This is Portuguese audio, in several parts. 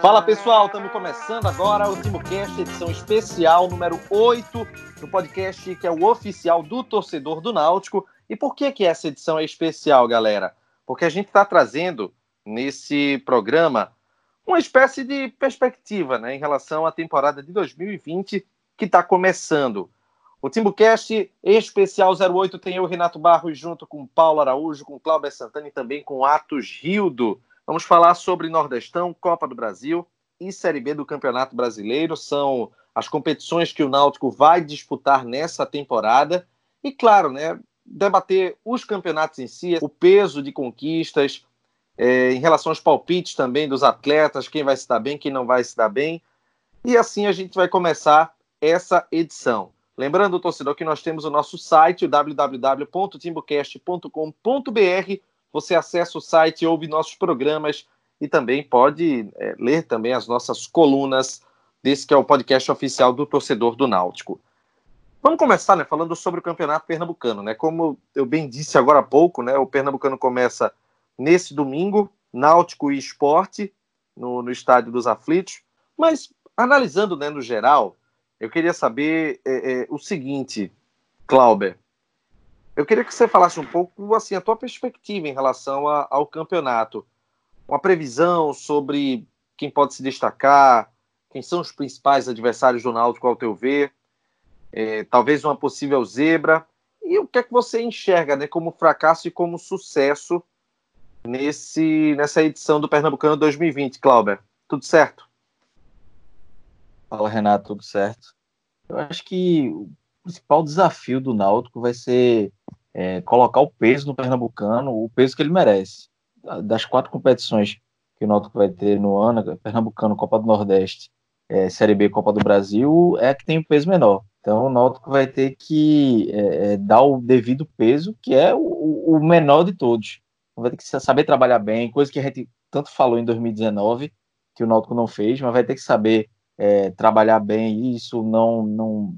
Fala pessoal, estamos começando agora o TimoCast, edição especial número 8 do podcast que é o oficial do torcedor do Náutico. E por que, que essa edição é especial, galera? Porque a gente está trazendo nesse programa uma espécie de perspectiva né, em relação à temporada de 2020 que está começando. O TimbuCast especial 08 tem eu, Renato Barros, junto com Paulo Araújo, com Cláudio Santana e também com Atos Rildo. Vamos falar sobre Nordestão, Copa do Brasil e Série B do Campeonato Brasileiro. São as competições que o Náutico vai disputar nessa temporada. E, claro, né, debater os campeonatos em si, o peso de conquistas, é, em relação aos palpites também dos atletas, quem vai se dar bem, quem não vai se dar bem. E assim a gente vai começar essa edição. Lembrando, torcedor, que nós temos o nosso site, www.timbocast.com.br, você acessa o site, ouve nossos programas e também pode é, ler também as nossas colunas desse que é o podcast oficial do torcedor do Náutico. Vamos começar, né, falando sobre o Campeonato Pernambucano, né? Como eu bem disse agora há pouco, né, o Pernambucano começa nesse domingo, Náutico e Esporte no, no estádio dos Aflitos. Mas analisando, né, no geral, eu queria saber é, é, o seguinte, Clauber. Eu queria que você falasse um pouco assim a tua perspectiva em relação a, ao campeonato, uma previsão sobre quem pode se destacar, quem são os principais adversários do Náutico ao teu ver, é, talvez uma possível zebra e o que é que você enxerga, né, como fracasso e como sucesso nesse nessa edição do Pernambucano 2020, Clauber. Tudo certo? Fala, Renato, tudo certo? Eu acho que principal desafio do Náutico vai ser é, colocar o peso no Pernambucano, o peso que ele merece. Das quatro competições que o Náutico vai ter no ano, Pernambucano, Copa do Nordeste, é, Série B, Copa do Brasil, é a que tem o peso menor. Então o Náutico vai ter que é, é dar o devido peso, que é o, o, menor de todos. Vai ter que saber trabalhar bem, coisa que a gente tanto falou em 2019, que o Náutico não fez, mas vai ter que saber é, trabalhar bem isso, não, não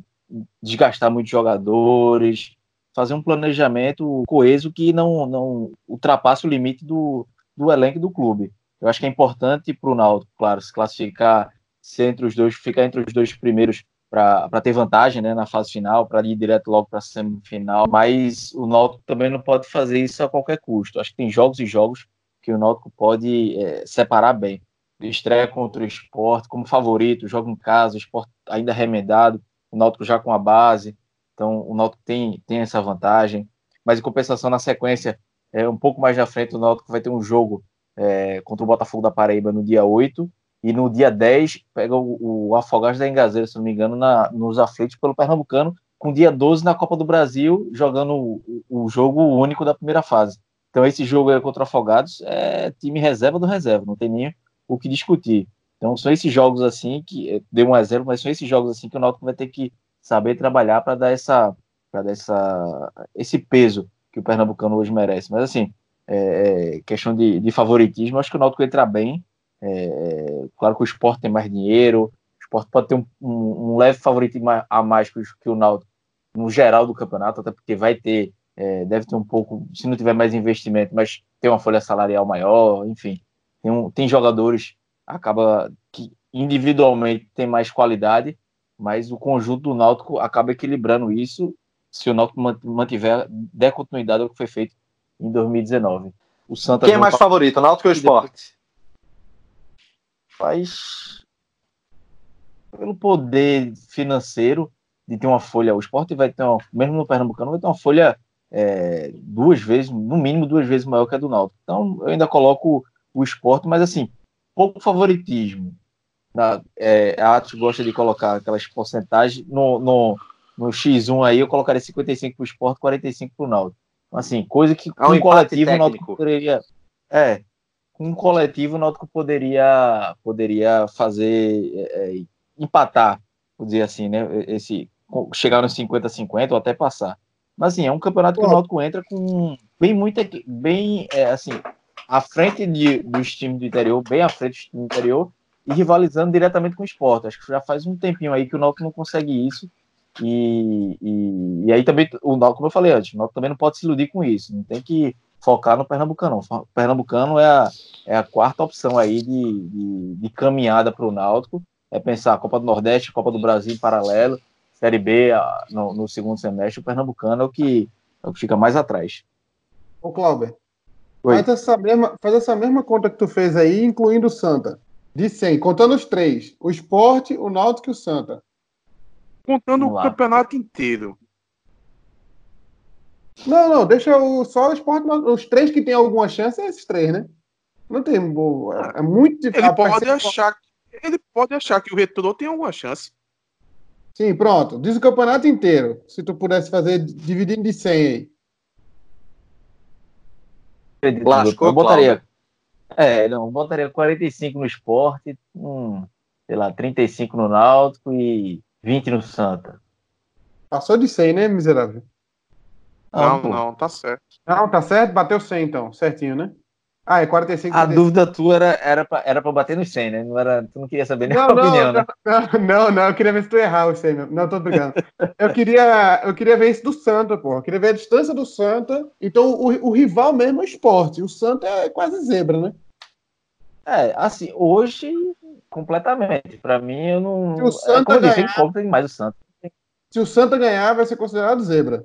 desgastar muitos jogadores, fazer um planejamento coeso que não, não ultrapasse o limite do, do elenco do clube. Eu acho que é importante para o Náutico, claro, se classificar, entre os dois, ficar entre os dois primeiros para ter vantagem né, na fase final, para ir direto logo para a semifinal, mas o Náutico também não pode fazer isso a qualquer custo. Acho que tem jogos e jogos que o Náutico pode é, separar bem. Estreia contra o esporte como favorito, joga em casa, o esporte ainda remendado, o Náutico já com a base, então o Náutico tem, tem essa vantagem, mas em compensação na sequência, é, um pouco mais na frente, o Náutico vai ter um jogo é, contra o Botafogo da Paraíba no dia 8, e no dia 10 pega o, o Afogados da Engazeira, se não me engano, na, nos aflitos pelo Pernambucano, com dia 12 na Copa do Brasil, jogando o, o jogo único da primeira fase. Então esse jogo aí contra o Afogados é time reserva do reserva, não tem nem o que discutir. Então são esses jogos assim que eh, deu um exemplo, mas são esses jogos assim que o Náutico vai ter que saber trabalhar para dar essa para dar essa esse peso que o pernambucano hoje merece. Mas assim, é, é questão de, de, favoritismo, acho que o Náutico entra bem. É, claro que o esporte tem mais dinheiro, o esporte pode ter um, um, um leve favoritismo a mais que o Náutico no geral do campeonato, até porque vai ter, é, deve ter um pouco, se não tiver mais investimento, mas tem uma folha salarial maior, enfim. Tem, um, tem jogadores acaba que individualmente tem mais qualidade, mas o conjunto do Náutico acaba equilibrando isso se o Náutico mantiver der continuidade ao que foi feito em 2019. O Santa Quem é mais favorito, Náutico ou Esporte? Faz pelo poder financeiro de ter uma folha, o esporte vai ter uma, mesmo no Pernambucano, vai ter uma folha é, duas vezes, no mínimo duas vezes maior que a do Náutico. Então eu ainda coloco o esporte, mas assim, pouco favoritismo. Na, é, a Atos gosta de colocar aquelas porcentagens no, no, no X1 aí, eu colocaria 55 para o esporte, 45 para o Náutico. Então, assim, coisa que com é um, um coletivo o Náutico poderia. É, com um coletivo o Náutico poderia, poderia fazer é, é empatar, vou dizer assim, né? Esse, chegar nos 50-50 ou até passar. Mas assim, é um campeonato que o Náutico entra com bem muita. Bem, é, assim, à frente de, dos times do interior, bem à frente do interior, e rivalizando diretamente com o esporte. Acho que já faz um tempinho aí que o Náutico não consegue isso. E, e, e aí também, o Náutico, como eu falei antes, o Náutico também não pode se iludir com isso. Não tem que focar no Pernambucano. O Pernambucano é a, é a quarta opção aí de, de, de caminhada para o Náutico. É pensar a Copa do Nordeste, Copa do Brasil em paralelo, Série B no, no, segundo semestre. O Pernambucano é o que, é o que fica mais atrás. Ô, Cláudio, faz essa, mesma, faz essa mesma conta que tu fez aí, incluindo o Santa. De 100, contando os três: o Esporte, o Náutico e o Santa. Contando o campeonato inteiro. Não, não, deixa o, só o esporte. Os três que tem alguma chance é esses três, né? Não tem. É muito difícil. Ele pode, achar, ele pode achar que o retrô tem alguma chance. Sim, pronto. Diz o campeonato inteiro. Se tu pudesse fazer dividindo de 100 aí. Lascou, eu botaria. É, não, botaria 45 no esporte, um, sei lá, 35 no Náutico e 20 no Santa. Passou de 100, né, miserável? Não, não, não, tá certo. Não, tá certo? Bateu 100 então, certinho, né? Ah, é 45. A dúvida tua era, era, pra, era pra bater no 100, né? Não era, tu não queria saber nem não, a não, opinião, não, né? Não, não, não, eu queria ver se tu errar o 100 mesmo. Não, tô brincando. eu, queria, eu queria ver isso do Santa, pô. Eu queria ver a distância do Santa. Então, o, o rival mesmo é o esporte. O Santa é quase zebra, né? É, assim, hoje, completamente. Pra mim, eu não. Se o Santa é, ganhar, disse, tem mais o Santa. Se o Santa ganhar, vai ser considerado zebra.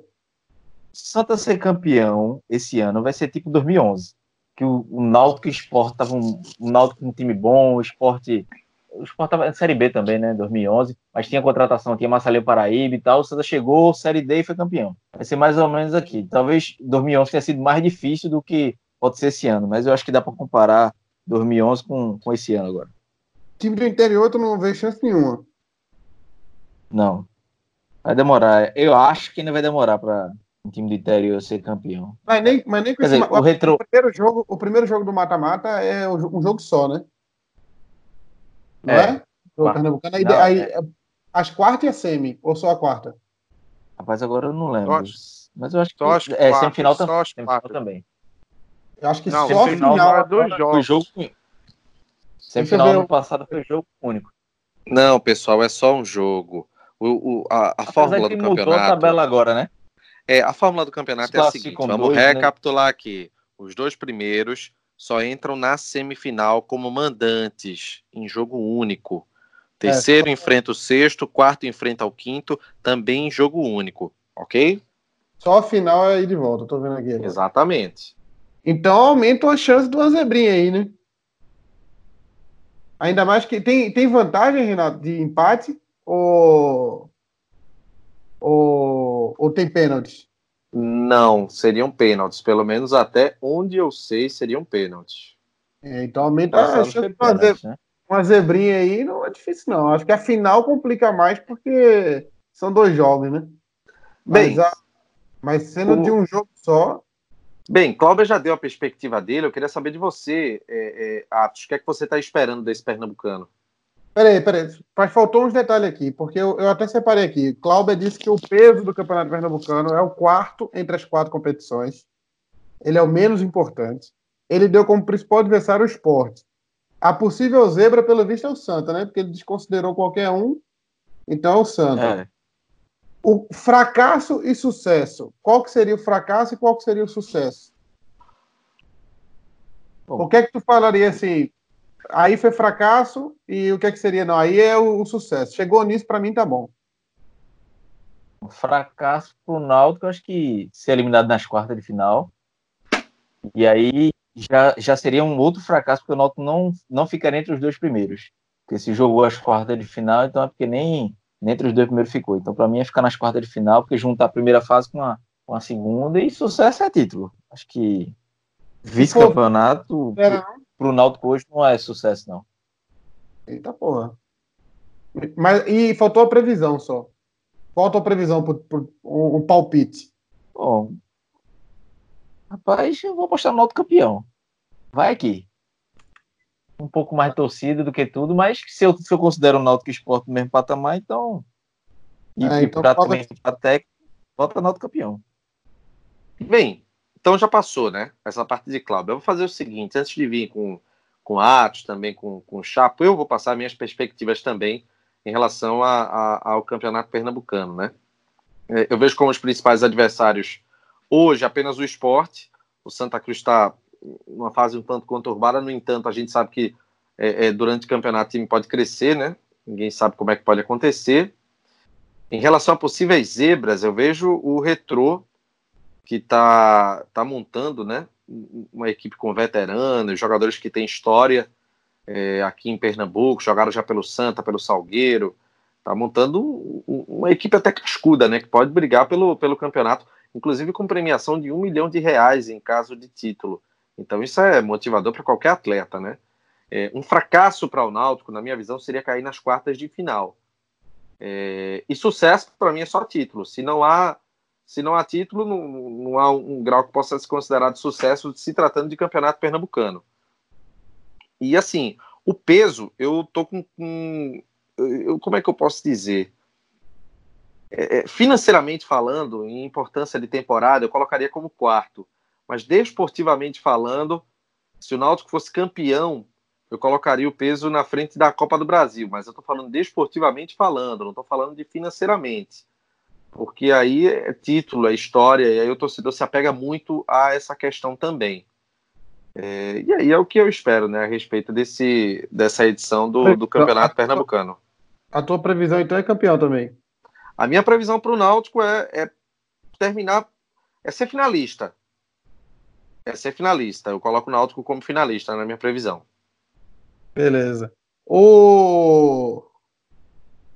Santa ser campeão esse ano vai ser tipo 2011, que o, o Náutico Esporte tava um, um Náutico um time bom, o Esporte o Sport tava na Série B também, né, 2011, mas tinha contratação, tinha Marcelinho Paraíba e tal, o Santa chegou, Série D e foi campeão. Vai ser mais ou menos aqui. Talvez 2011 tenha sido mais difícil do que pode ser esse ano, mas eu acho que dá para comparar 2011 com, com esse ano agora. Time do interior tu não vê chance nenhuma. Não. Vai demorar. Eu acho que ainda vai demorar para um time do interior ser campeão. Mas nem, mas nem com Quer esse, dizer, o, retro... o, primeiro jogo, o primeiro jogo do mata-mata é um jogo só, né? Não é? é? Do Pernambucano. Aí, não, aí é. as quartas e a semi, ou só a quarta? Rapaz, agora eu não lembro. Só, mas eu acho que só é quartas, semifinal, só semifinal também. Eu acho que não, só semifinal final é dois jogos. Foi jogo Semifinal ano passado foi jogo único. Não, pessoal, é só um jogo. O, o a, a fórmula do campeonato. a tabela agora, né? É, a fórmula do campeonato é a seguinte: vamos dois, né? recapitular né? aqui. Os dois primeiros só entram na semifinal como mandantes, em jogo único. Terceiro é, enfrenta o sexto, quarto enfrenta o quinto, também em jogo único, ok? Só a final é ir de volta, tô vendo aqui. Agora. Exatamente. Então aumenta a chance de uma zebrinha aí, né? Ainda mais que tem, tem vantagem, Renato, de empate ou ou, ou tem pênaltis? Não, seriam pênaltis. Pelo menos até onde eu sei, seriam pênaltis. É, então aumenta a chance de fazer né? uma zebrinha aí, não é difícil, não. Acho que a final complica mais porque são dois jogos, né? Bem, mas, a, mas sendo o... de um jogo só. Bem, Cláudio já deu a perspectiva dele. Eu queria saber de você, é, é, Atos. O que é que você está esperando desse pernambucano? Peraí, peraí. Mas faltou uns detalhes aqui, porque eu, eu até separei aqui. Cláudia disse que o peso do Campeonato Pernambucano é o quarto entre as quatro competições. Ele é o menos importante. Ele deu como principal adversário o esporte. A possível zebra, pelo visto, é o Santa, né? Porque ele desconsiderou qualquer um. Então é o Santa. É. O fracasso e sucesso. Qual que seria o fracasso e qual que seria o sucesso? Bom. O que é que tu falaria assim? Aí foi fracasso e o que é que seria? Não, aí é o, o sucesso. Chegou nisso, para mim tá bom. Um fracasso pro Náutico, acho que ser eliminado nas quartas de final. E aí já, já seria um outro fracasso, porque o Náutico não, não ficaria entre os dois primeiros. Porque se jogou as quartas de final, então é porque nem, nem entre os dois primeiros ficou. Então, para mim, é ficar nas quartas de final, porque juntar a primeira fase com a, com a segunda e sucesso é título. Acho que vice-campeonato pro Náutico hoje não é sucesso, não. Eita porra. Mas, e faltou a previsão só. Qual a tua previsão por, um, um palpite? Bom, rapaz, eu vou apostar no Náutico campeão. Vai aqui. Um pouco mais torcida do que tudo, mas se eu, se eu considero o Náutico esporte no mesmo patamar, então. E, é, então praticamente para técnico, volta Náutico campeão. Bem, então já passou, né? Essa parte de Cláudio. Eu vou fazer o seguinte: antes de vir com, com Atos, também com, com Chapo, eu vou passar minhas perspectivas também em relação a, a, ao campeonato pernambucano, né? É, eu vejo como os principais adversários hoje apenas o esporte. O Santa Cruz está numa fase um tanto conturbada, no entanto, a gente sabe que é, é, durante o campeonato o time pode crescer, né? Ninguém sabe como é que pode acontecer. Em relação a possíveis zebras, eu vejo o Retrô, que está tá montando né, uma equipe com veteranos, jogadores que têm história é, aqui em Pernambuco, jogaram já pelo Santa, pelo Salgueiro, está montando uma equipe até cascuda, né, que pode brigar pelo, pelo campeonato, inclusive com premiação de um milhão de reais em caso de título. Então isso é motivador para qualquer atleta, né? É, um fracasso para o Náutico, na minha visão, seria cair nas quartas de final. É, e sucesso, para mim, é só título. Se não há, se não há título, não, não há um grau que possa ser considerado sucesso se tratando de campeonato pernambucano. E assim, o peso, eu tô com. com eu, como é que eu posso dizer? É, é financeiramente falando, em importância de temporada, eu colocaria como quarto. Mas desportivamente falando, se o Náutico fosse campeão eu colocaria o peso na frente da Copa do Brasil, mas eu estou falando desportivamente falando, não estou falando de financeiramente. Porque aí é título, é história, e aí o torcedor se apega muito a essa questão também. É, e aí é o que eu espero, né, a respeito desse, dessa edição do, do Campeonato Pernambucano. A tua previsão, então, é campeão também? A minha previsão para o Náutico é, é terminar, é ser finalista. É ser finalista. Eu coloco o Náutico como finalista na minha previsão. Beleza. O...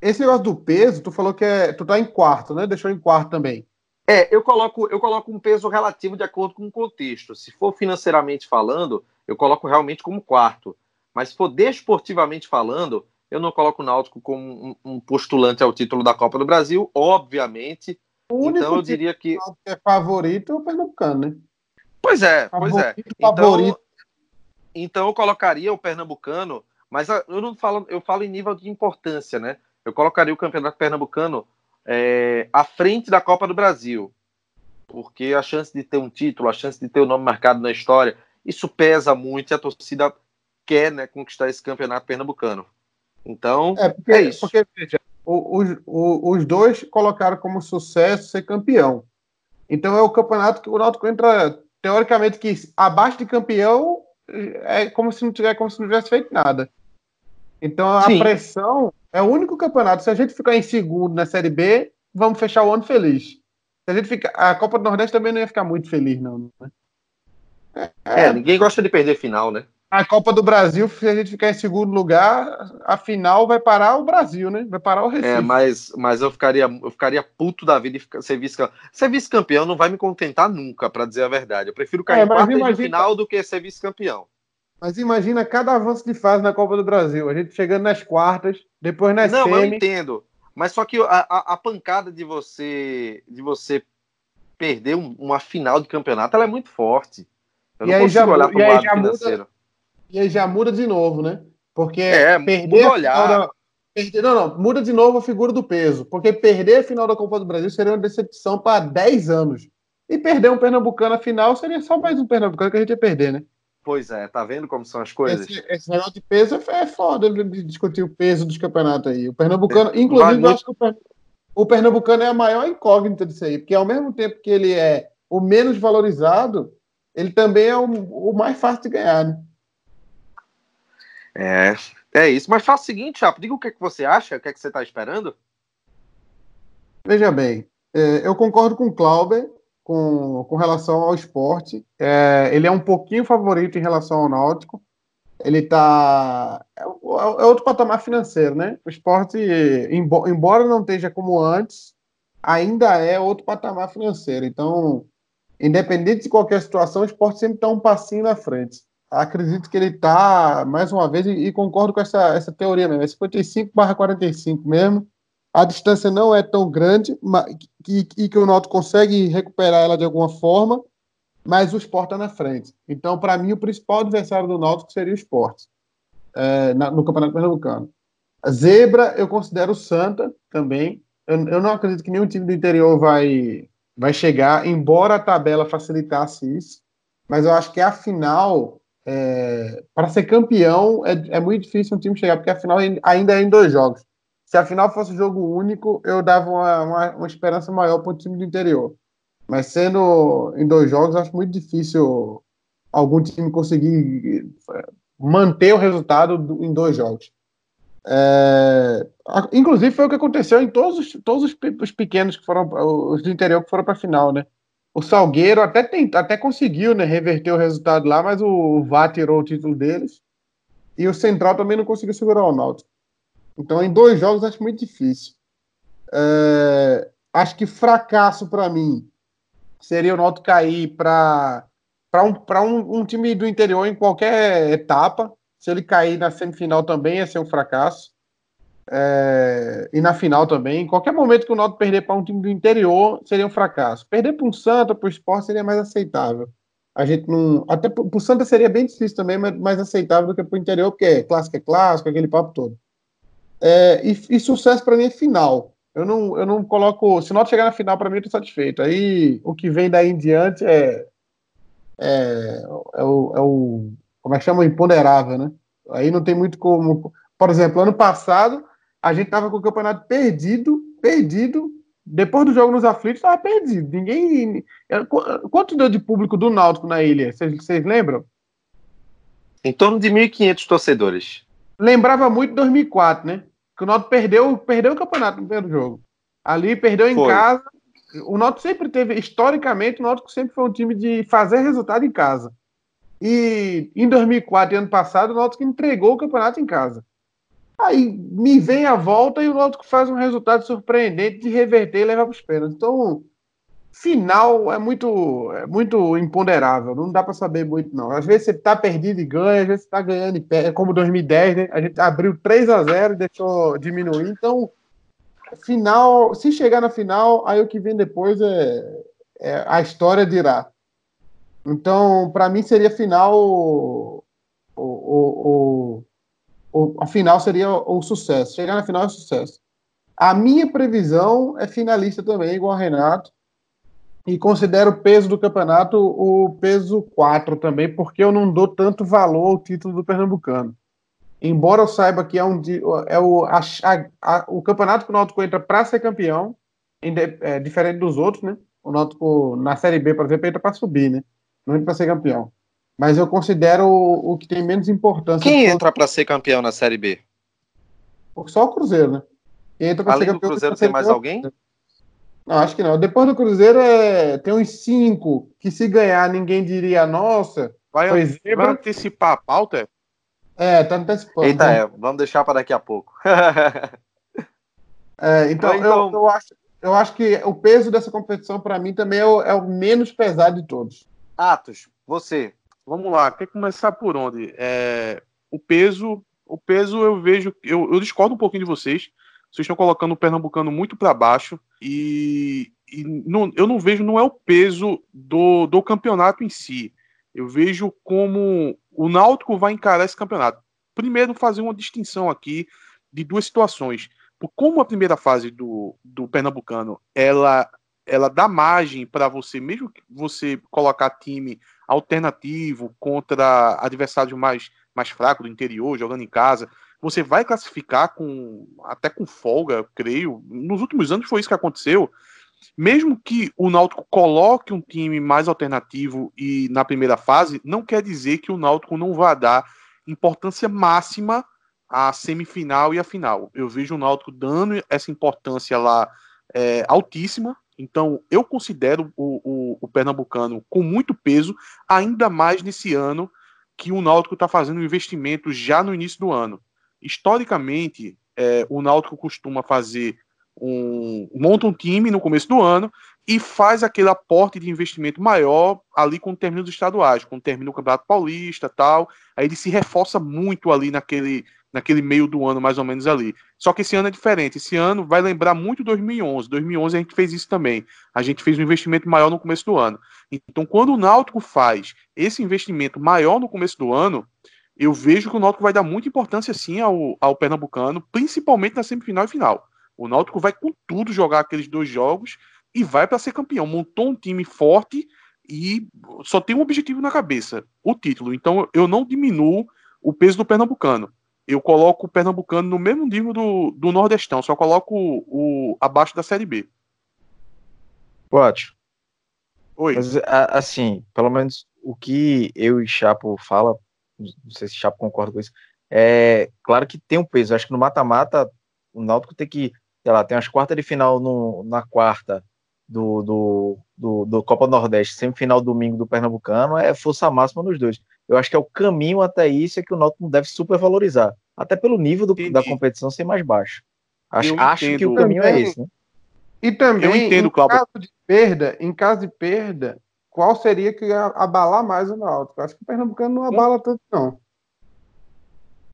Esse negócio do peso, tu falou que é, tu tá em quarto, né? Deixou em quarto também. É, eu coloco, eu coloco um peso relativo de acordo com o contexto. Se for financeiramente falando, eu coloco realmente como quarto. Mas se for desportivamente falando, eu não coloco o Náutico como um, um postulante ao título da Copa do Brasil, obviamente. então eu diria que. é favorito é o Pernambucano, né? Pois é, pois é. Então, favorito então eu colocaria o pernambucano, mas eu não falo, eu falo em nível de importância, né? Eu colocaria o campeonato pernambucano é, à frente da Copa do Brasil, porque a chance de ter um título, a chance de ter o nome marcado na história, isso pesa muito e a torcida quer né, conquistar esse campeonato pernambucano. Então, é, porque, é isso. Porque, veja, os, os dois colocaram como sucesso ser campeão. Então é o campeonato que o Náutico entra, teoricamente, que abaixo de campeão é como se não tivesse, como se não tivesse feito nada. Então a Sim. pressão é o único campeonato. Se a gente ficar em segundo na Série B, vamos fechar o ano feliz. Se a gente ficar, a Copa do Nordeste também não ia ficar muito feliz, não. Né? É, é, ninguém gosta de perder final, né? A Copa do Brasil, se a gente ficar em segundo lugar, a final vai parar o Brasil, né? Vai parar o Recife. É, mas, mas eu ficaria eu ficaria puto da vida de ser vice-campeão. Ser vice-campeão não vai me contentar nunca, para dizer a verdade. Eu prefiro cair é, em imagina... de final do que ser vice-campeão. Mas imagina cada avanço de fase na Copa do Brasil. A gente chegando nas quartas, depois nas Não, semi... eu entendo. Mas só que a, a, a, pancada de você de você perder um, uma final de campeonato, ela é muito forte. Eu e não consigo já, olhar para o lado financeiro. Muda e aí já muda de novo, né? Porque é, perder a final da, perder, não, não, muda de novo a figura do peso, porque perder a final da Copa do Brasil seria uma decepção para 10 anos. E perder um Pernambucano na final seria só mais um Pernambucano que a gente ia perder, né? Pois é, tá vendo como são as coisas? Esse, esse negócio de peso é, é foda de discutir o peso dos campeonatos aí. O Pernambucano, é, inclusive, eu acho que o, o Pernambucano é a maior incógnita disso aí, porque ao mesmo tempo que ele é o menos valorizado, ele também é o, o mais fácil de ganhar, né? É, é isso. Mas faça o seguinte, Chapo, diga o que, é que você acha, o que, é que você está esperando. Veja bem, é, eu concordo com o Clauber com, com relação ao esporte. É, ele é um pouquinho favorito em relação ao Náutico. Ele está. É, é, outro patamar financeiro, né? O esporte, embora não esteja como antes, ainda é outro patamar financeiro. Então, independente de qualquer situação, o esporte sempre está um passinho na frente acredito que ele está, mais uma vez, e, e, concordo com essa, essa teoria mesmo, é 55 barra 45 mesmo. A distância não é tão grande e, e que o Náutico consegue recuperar ela de alguma forma, mas o Sport está na frente. Então, para mim, o principal adversário do Náutico seria o Sport é, na, no Campeonato Pernambucano. A zebra, eu considero Santa também. Eu, eu não acredito que nenhum time do interior vai, vai chegar, embora a tabela facilitasse isso. Mas eu acho que a final é, para ser campeão é, é, muito difícil um time chegar, porque a final ainda é em dois jogos. Se a final fosse jogo único, eu dava uma, uma, uma esperança maior para o time do interior. Mas sendo em dois jogos, acho muito difícil algum time conseguir é, manter o resultado em dois jogos. É, inclusive foi o que aconteceu em todos os, todos os, os pequenos que foram, os do interior que foram para a final, né? O Salgueiro até, até conseguiu né, reverter o resultado lá, mas o VAR tirou o título deles. E o Central também não conseguiu segurar o Náutico. Então, em dois jogos, acho muito difícil. É, acho que fracasso para mim seria o Náutico cair para um, um, um time do interior em qualquer etapa. Se ele cair na semifinal também ia ser um fracasso. É, e na final também. Em qualquer momento que o Náutico perder para um time do interior seria um fracasso. Perder para um Santa, para o esporte, seria mais aceitável. A gente não. Até para o Santa seria bem difícil também, mas mais aceitável do que para o interior, porque é clássico é clássico, aquele papo todo. É, e, e, sucesso para mim é final. Eu não, eu não coloco. Se o Náutico chegar na final, para mim, eu estou satisfeito. Aí o que vem daí em diante é. É, é, o, é o. Como é que chama? O imponderável, né? Aí não tem muito como. Por exemplo, ano passado, a gente tava com o campeonato perdido, perdido. Depois do jogo nos aflitos, tava perdido. Ninguém. Quanto deu de público do Náutico na ilha? Vocês lembram? Em torno de 1.500 torcedores. Lembrava muito 2004, né? Que o Náutico perdeu, perdeu o campeonato no primeiro jogo. Ali perdeu em foi. casa. O Náutico sempre teve, historicamente, o Náutico sempre foi um time de fazer resultado em casa. E em 2004 e ano passado, o Náutico entregou o campeonato em casa. Aí me vem a volta e o Náutico faz um resultado surpreendente de reverter e levar para os pênaltis. Então, final é muito é muito imponderável, não dá para saber muito não. Às vezes você está perdido e ganha, às vezes você está ganhando e perde, como 2010, né? A gente abriu 3 a 0 e deixou diminuir. Então, final, se chegar na final, aí o que vem depois é, é a história dirá. Então, para mim seria final o, o, o o, a final seria o, o sucesso. Chegar na final é sucesso. A minha previsão é finalista também, igual a Renato. E considero o peso do campeonato o peso 4 também, porque eu não dou tanto valor ao título do Pernambucano. Embora eu saiba que é, um, é o, a, a, o campeonato que o Náutico entra para ser campeão, é, diferente dos outros, né? O Náutico na Série B, por exemplo, entra para subir, né? Não entra para ser campeão mas eu considero o, o que tem menos importância. Quem entra para ser campeão na Série B? Só o Cruzeiro, né? Entra Além ser campeão, do Cruzeiro tem mais alguém? Não, acho que não. Depois do Cruzeiro é... tem uns cinco que se ganhar ninguém diria nossa. Vai, vai antecipar a pauta? É, tá antecipando. Eita, né? é, vamos deixar para daqui a pouco. é, então, então... Eu, eu, acho, eu acho que o peso dessa competição para mim também é o, é o menos pesado de todos. Atos, você, Vamos lá, quer começar por onde? É, o peso, o peso eu vejo, eu, eu, discordo um pouquinho de vocês. Vocês estão colocando o pernambucano muito para baixo e, e não, eu não vejo, não é o peso do, do campeonato em si. Eu vejo como o Náutico vai encarar esse campeonato. Primeiro, fazer uma distinção aqui de duas situações. Como a primeira fase do, do Pernambucano ela, ela dá margem para você, mesmo que você colocar time alternativo contra adversário mais, mais fraco do interior, jogando em casa. Você vai classificar com até com folga, creio. Nos últimos anos foi isso que aconteceu. Mesmo que o Náutico coloque um time mais alternativo e na primeira fase, não quer dizer que o Náutico não vá dar importância máxima à semifinal e à final. Eu vejo o Náutico dando essa importância lá é, altíssima então, eu considero o, o, o, Pernambucano com muito peso, ainda mais nesse ano que o Náutico está fazendo um investimento já no início do ano. Historicamente, é, o Náutico costuma fazer um. monta um time no começo do ano e faz aquele aporte de investimento maior ali com o término dos estaduais, com o término do Campeonato Paulista tal. Aí ele se reforça muito ali naquele naquele meio do ano, mais ou menos ali. Só que esse ano é diferente. Esse ano vai lembrar muito 2011. 2011 a gente fez isso também. A gente fez um investimento maior no começo do ano. Então, quando o Náutico faz esse investimento maior no começo do ano, eu vejo que o Náutico vai dar muita importância sim ao, ao Pernambucano, principalmente na semifinal e final. O Náutico vai com tudo jogar aqueles dois jogos e vai para ser campeão. Montou um time forte e só tem um objetivo na cabeça, o título. Então eu não diminuo o peso do Pernambucano eu coloco o Pernambucano no mesmo nível do, do Nordestão, só coloco o, o abaixo da Série B. Ótimo. Oi. Mas, assim, pelo menos o que eu e Chapo fala, não sei se Chapo concorda com isso, é claro que tem um peso. Acho que no mata-mata o Náutico tem que, sei lá, tem as quartas de final no, na quarta do, do, do, do Copa do Nordeste, semifinal domingo do Pernambucano, é força máxima nos dois. Eu acho que é o caminho até isso é que o Náutico não deve supervalorizar, até pelo nível do, da competição ser mais baixo. Acho, acho que o caminho é esse, né? E também, eu entendo, em Cláudio. caso de perda, em caso de perda, qual seria que ia abalar mais o Náutico? Acho que o Pernambucano não abala tanto, não.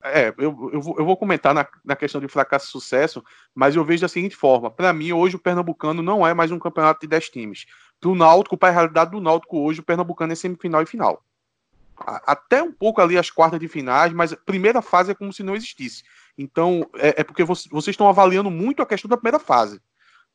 É, eu, eu, vou, eu vou comentar na, na questão de fracasso e sucesso, mas eu vejo da seguinte forma: para mim, hoje o Pernambucano não é mais um campeonato de 10 times. Para o Náutico, para a realidade do Náutico hoje, o Pernambucano é semifinal e final. Até um pouco ali as quartas de finais, mas a primeira fase é como se não existisse. Então, é, é porque vocês estão avaliando muito a questão da primeira fase.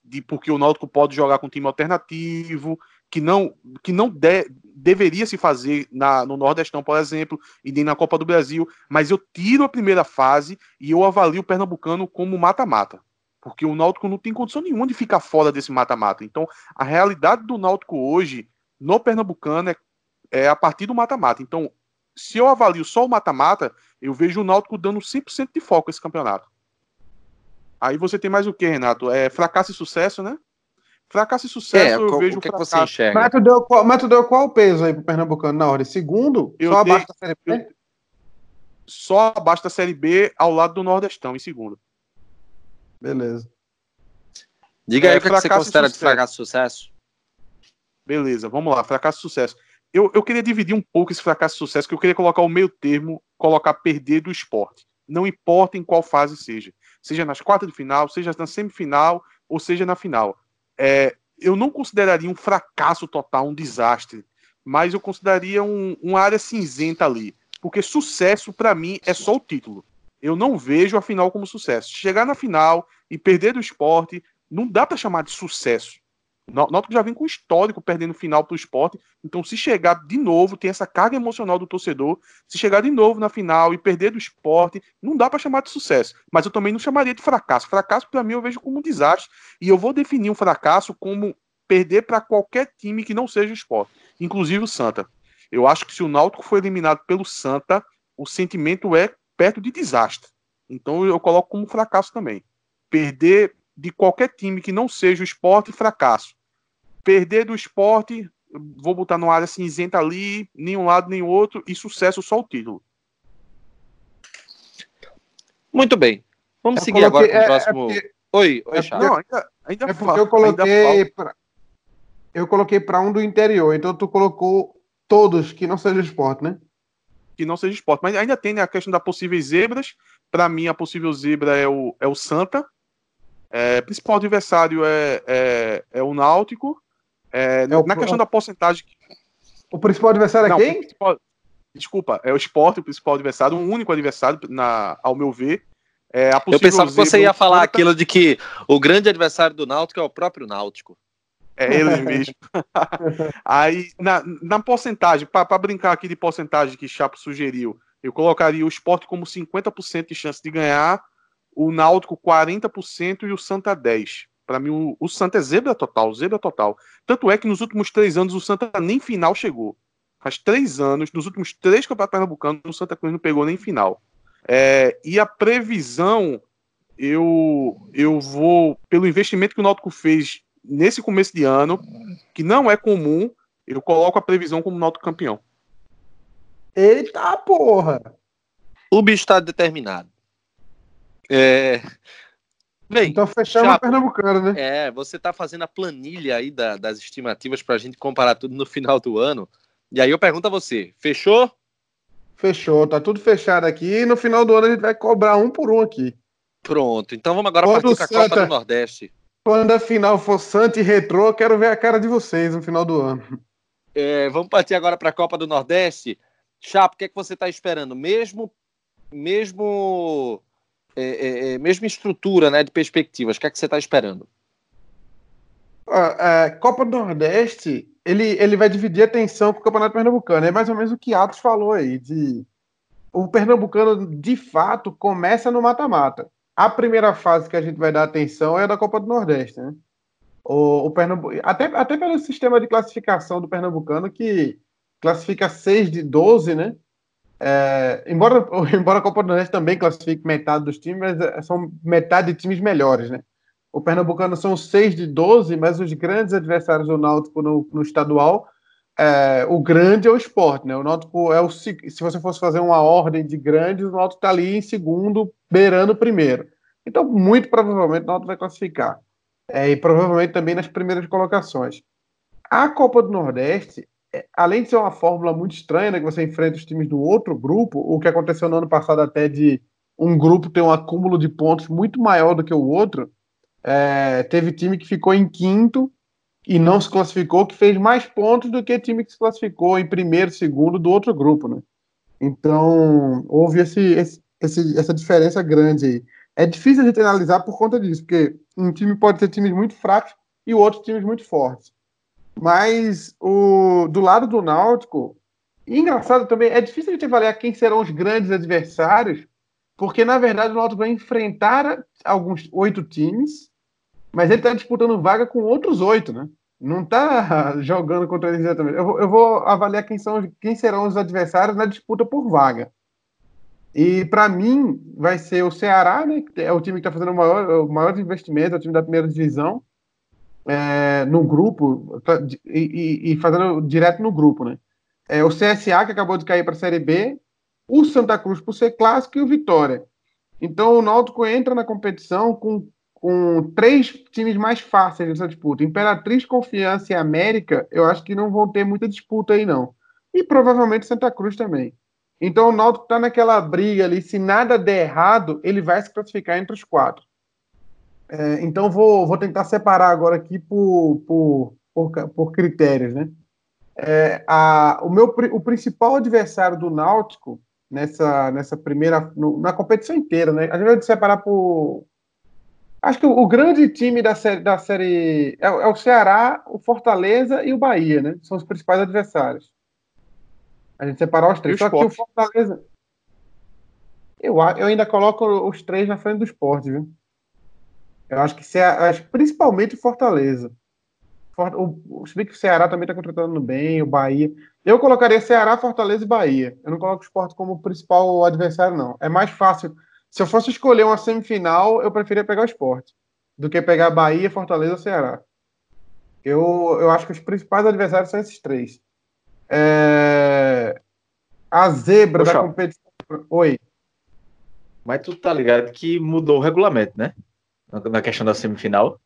De porque o Náutico pode jogar com time alternativo, que não, que não de, deveria se fazer na, no Nordestão, por exemplo, e nem na Copa do Brasil, mas eu tiro a primeira fase e eu avalio o Pernambucano como mata-mata. Porque o Náutico não tem condição nenhuma de ficar fora desse mata-mata. Então, a realidade do Náutico hoje, no Pernambucano, é, é a partir do mata-mata. Então, se eu avalio só o mata-mata, eu vejo o Náutico dando 100% de foco esse campeonato. Aí você tem mais o que, Renato? É fracasso e sucesso, né? Fracasso e sucesso, é, eu vejo o que, fracasso. É que você enxerga? Mas tu, deu, mas tu deu qual o peso aí pro Pernambucano na ordem? Segundo? Eu só dei, abaixo da Série B? Eu, só abaixo da Série B, ao lado do Nordestão, em segundo. Beleza. Diga é, aí o que, que você considera de fracasso e sucesso. Beleza, vamos lá, fracasso e sucesso. Eu, eu queria dividir um pouco esse fracasso e sucesso, que eu queria colocar o meio termo, colocar perder do esporte. Não importa em qual fase seja. Seja nas quartas de final, seja na semifinal, ou seja na final é, eu não consideraria um fracasso total, um desastre, mas eu consideraria um, uma área cinzenta ali. Porque sucesso, para mim, é só o título. Eu não vejo a final como sucesso. Chegar na final e perder do esporte, não dá para chamar de sucesso. Náutico já vem com histórico perdendo final para o esporte. Então, se chegar de novo, tem essa carga emocional do torcedor. Se chegar de novo na final e perder do esporte, não dá para chamar de sucesso. Mas eu também não chamaria de fracasso. Fracasso, para mim, eu vejo como um desastre. E eu vou definir um fracasso como perder para qualquer time que não seja o esporte, inclusive o Santa. Eu acho que se o Náutico for eliminado pelo Santa, o sentimento é perto de desastre. Então, eu coloco como fracasso também. Perder de qualquer time que não seja o esporte, fracasso perder do esporte, vou botar numa área cinzenta ali, nem um lado nem outro, e sucesso só o título. Muito bem. Vamos eu seguir coloquei, agora com o é, próximo. É porque, oi, oi, é Não, ainda, ainda é porque eu coloquei. Pra, eu coloquei para um do interior, então tu colocou todos que não seja esporte, né? Que não seja esporte. Mas ainda tem né, a questão das possíveis zebras. Para mim, a possível zebra é o, é o Santa. É, principal adversário é, é, é o Náutico. É, é na o, questão da porcentagem. O principal adversário é quem? Principal, desculpa, é o esporte, o principal adversário, um único adversário, na, ao meu ver. É Eu pensava que você ia falar aquilo de que o grande adversário do Náutico é o próprio Náutico. É ele mesmo. Aí, na, na porcentagem, para brincar aqui de porcentagem que Chapo sugeriu, eu colocaria o esporte como 50% de chance de ganhar, o Náutico 40% e o Santa 10%. Para mim, o, o, Santa é zebra total, zebra total. Tanto é que nos últimos três anos o Santa nem final chegou. Faz três anos, nos últimos três campeonatos pernambucanos, o Santa Cruz não pegou nem final. É, e a previsão, eu, eu vou, pelo investimento que o Náutico fez nesse começo de ano, que não é comum, eu coloco a previsão como Náutico campeão. Eita porra! O bicho está determinado. É, Bem, então fechamos o Pernambucano, né? É, você está fazendo a planilha aí da, das estimativas para a gente comparar tudo no final do ano. E aí eu pergunto a você, fechou? Fechou, tá tudo fechado aqui e no final do ano a gente vai cobrar um por um aqui. Pronto, então vamos agora Quando partir com a Copa do Nordeste. Quando a final for Santa e Retrô, quero ver a cara de vocês no final do ano. É, vamos partir agora para a Copa do Nordeste. Chapo, o que, é que você está esperando? Mesmo, mesmo é, é, é, mesma estrutura né, de perspectivas. O que é que você está esperando? A, Copa do Nordeste, ele, ele vai dividir a atenção com o Campeonato Pernambucano. É mais ou menos o que Atos falou aí. De... O Pernambucano, de fato, começa no mata-mata. A primeira fase que a gente vai dar atenção é a da Copa do Nordeste, né? O, o Pernambu... até, até pelo sistema de classificação do Pernambucano, que classifica 6 de 12, né? É, embora, embora a Copa do Nordeste também classifique metade dos times, mas é, são metade de times melhores, né? O Pernambucano são 6 de 12, mas os grandes adversários do Náutico no, no estadual, é, o grande é o esporte, né? O Náutico é o. Se você fosse fazer uma ordem de grandes, o Náutico está ali em segundo, beirando o primeiro. Então, muito provavelmente, o Náutico vai classificar. É, e provavelmente também nas primeiras colocações. A Copa do Nordeste, além de ser uma fórmula muito estranha, né, que você enfrenta os times do outro grupo, o que aconteceu no ano passado até de um grupo ter um acúmulo de pontos muito maior do que o outro, é, teve time que ficou em quinto e não se classificou, que fez mais pontos do que time que se classificou em primeiro, segundo do outro grupo, né? Então, houve esse, esse, esse, essa diferença grande aí. É difícil a gente analisar por conta disso, porque um time pode ter times muito fracos e o outro times muito fortes. Mas o, do lado do Náutico, engraçado também, é difícil a gente avaliar quem serão os grandes adversários, porque na verdade o Náutico vai enfrentar alguns oito times, mas ele está disputando vaga com outros oito, né? Não está jogando contra eles exatamente. Eu, eu, vou avaliar quem, são, quem serão os adversários na disputa por vaga. E para mim vai ser o Ceará, né? Que é o time que está fazendo o maior, o maior investimento, é o time da primeira divisão é, no grupo e, e, fazendo direto no grupo, né? É, o CSA, que acabou de cair para a Série B, o Santa Cruz por ser clássico e o Vitória. Então o Náutico entra na competição com, com três times mais fáceis nessa disputa. Imperatriz, Confiança e América, eu acho que não vão ter muita disputa aí, não. E provavelmente Santa Cruz também. Então o Náutico está naquela briga ali, se nada der errado, ele vai se classificar entre os quatro. É, então vou, vou tentar separar agora aqui por, por, por, por critérios, né? É, a, o, meu, o principal adversário do Náutico nessa, nessa primeira. No, na competição inteira, né? A gente vai separar por. Acho que o, o grande time da série, da série é, é, o Ceará, o Fortaleza e o Bahia, né? São os principais adversários. A gente separar os três. Só que o Fortaleza. Eu, eu ainda coloco os três na frente do esporte, viu? Eu acho que, acho principalmente Fortaleza. O, se bem que o Ceará também está contratando bem, o Bahia. Eu colocaria Ceará, Fortaleza e Bahia. Eu não coloco o esporte como principal adversário, não. É mais fácil. Se eu fosse escolher uma semifinal, eu preferia pegar o esporte do que pegar Bahia, Fortaleza ou Ceará. Eu, eu acho que os principais adversários são esses três. É... A zebra Poxa. da competição. Oi. Mas tu tá ligado que mudou o regulamento, né? Na questão da semifinal.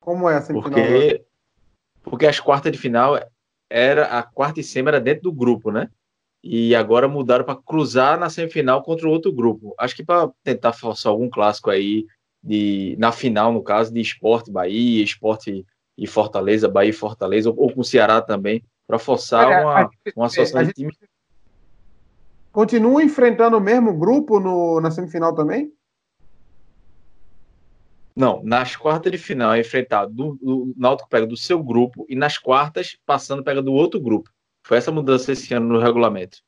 Como é a semifinal? Porque, porque as quartas de final era a quarta e semi era dentro do grupo, né? E agora mudaram para cruzar na semifinal contra o outro grupo. Acho que para tentar forçar algum clássico aí de na final, no caso de Esporte Bahia, Esporte e Fortaleza, Bahia e Fortaleza, ou, ou com o Ceará também, para forçar Olha, uma, gente, uma associação de times. Continua enfrentando o mesmo grupo no, na semifinal também? Não, nas quartas de final é enfrentado do, o Náutico pega do seu grupo e nas quartas passando pega do outro grupo. Foi essa mudança esse ano no regulamento.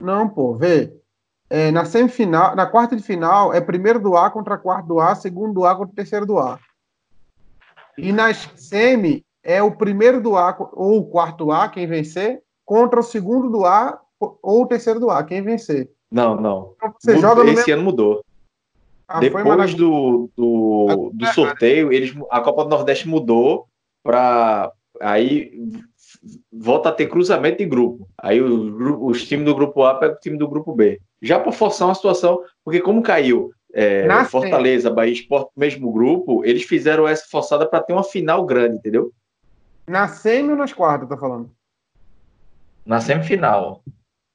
Não, pô, vê. É, na semifinal, na quarta de final é primeiro do A contra quarto do A, segundo do A contra terceiro do A. E nas semi é o primeiro do A ou o quarto do A quem vencer contra o segundo do A ou o terceiro do A quem vencer. Não, não. Então você joga no esse mesmo... ano mudou. Ah, Depois do, do, do, sorteio, eles, a Copa do Nordeste mudou para aí volta a ter cruzamento de grupo. Aí o, os times do grupo A pegam o time do grupo B. Já para forçar uma situação, porque como caiu é, Fortaleza, Bahia Esporte mesmo grupo, eles fizeram essa forçada para ter uma final grande, entendeu? Na semi ou nas quartas, tá falando? Na semifinal.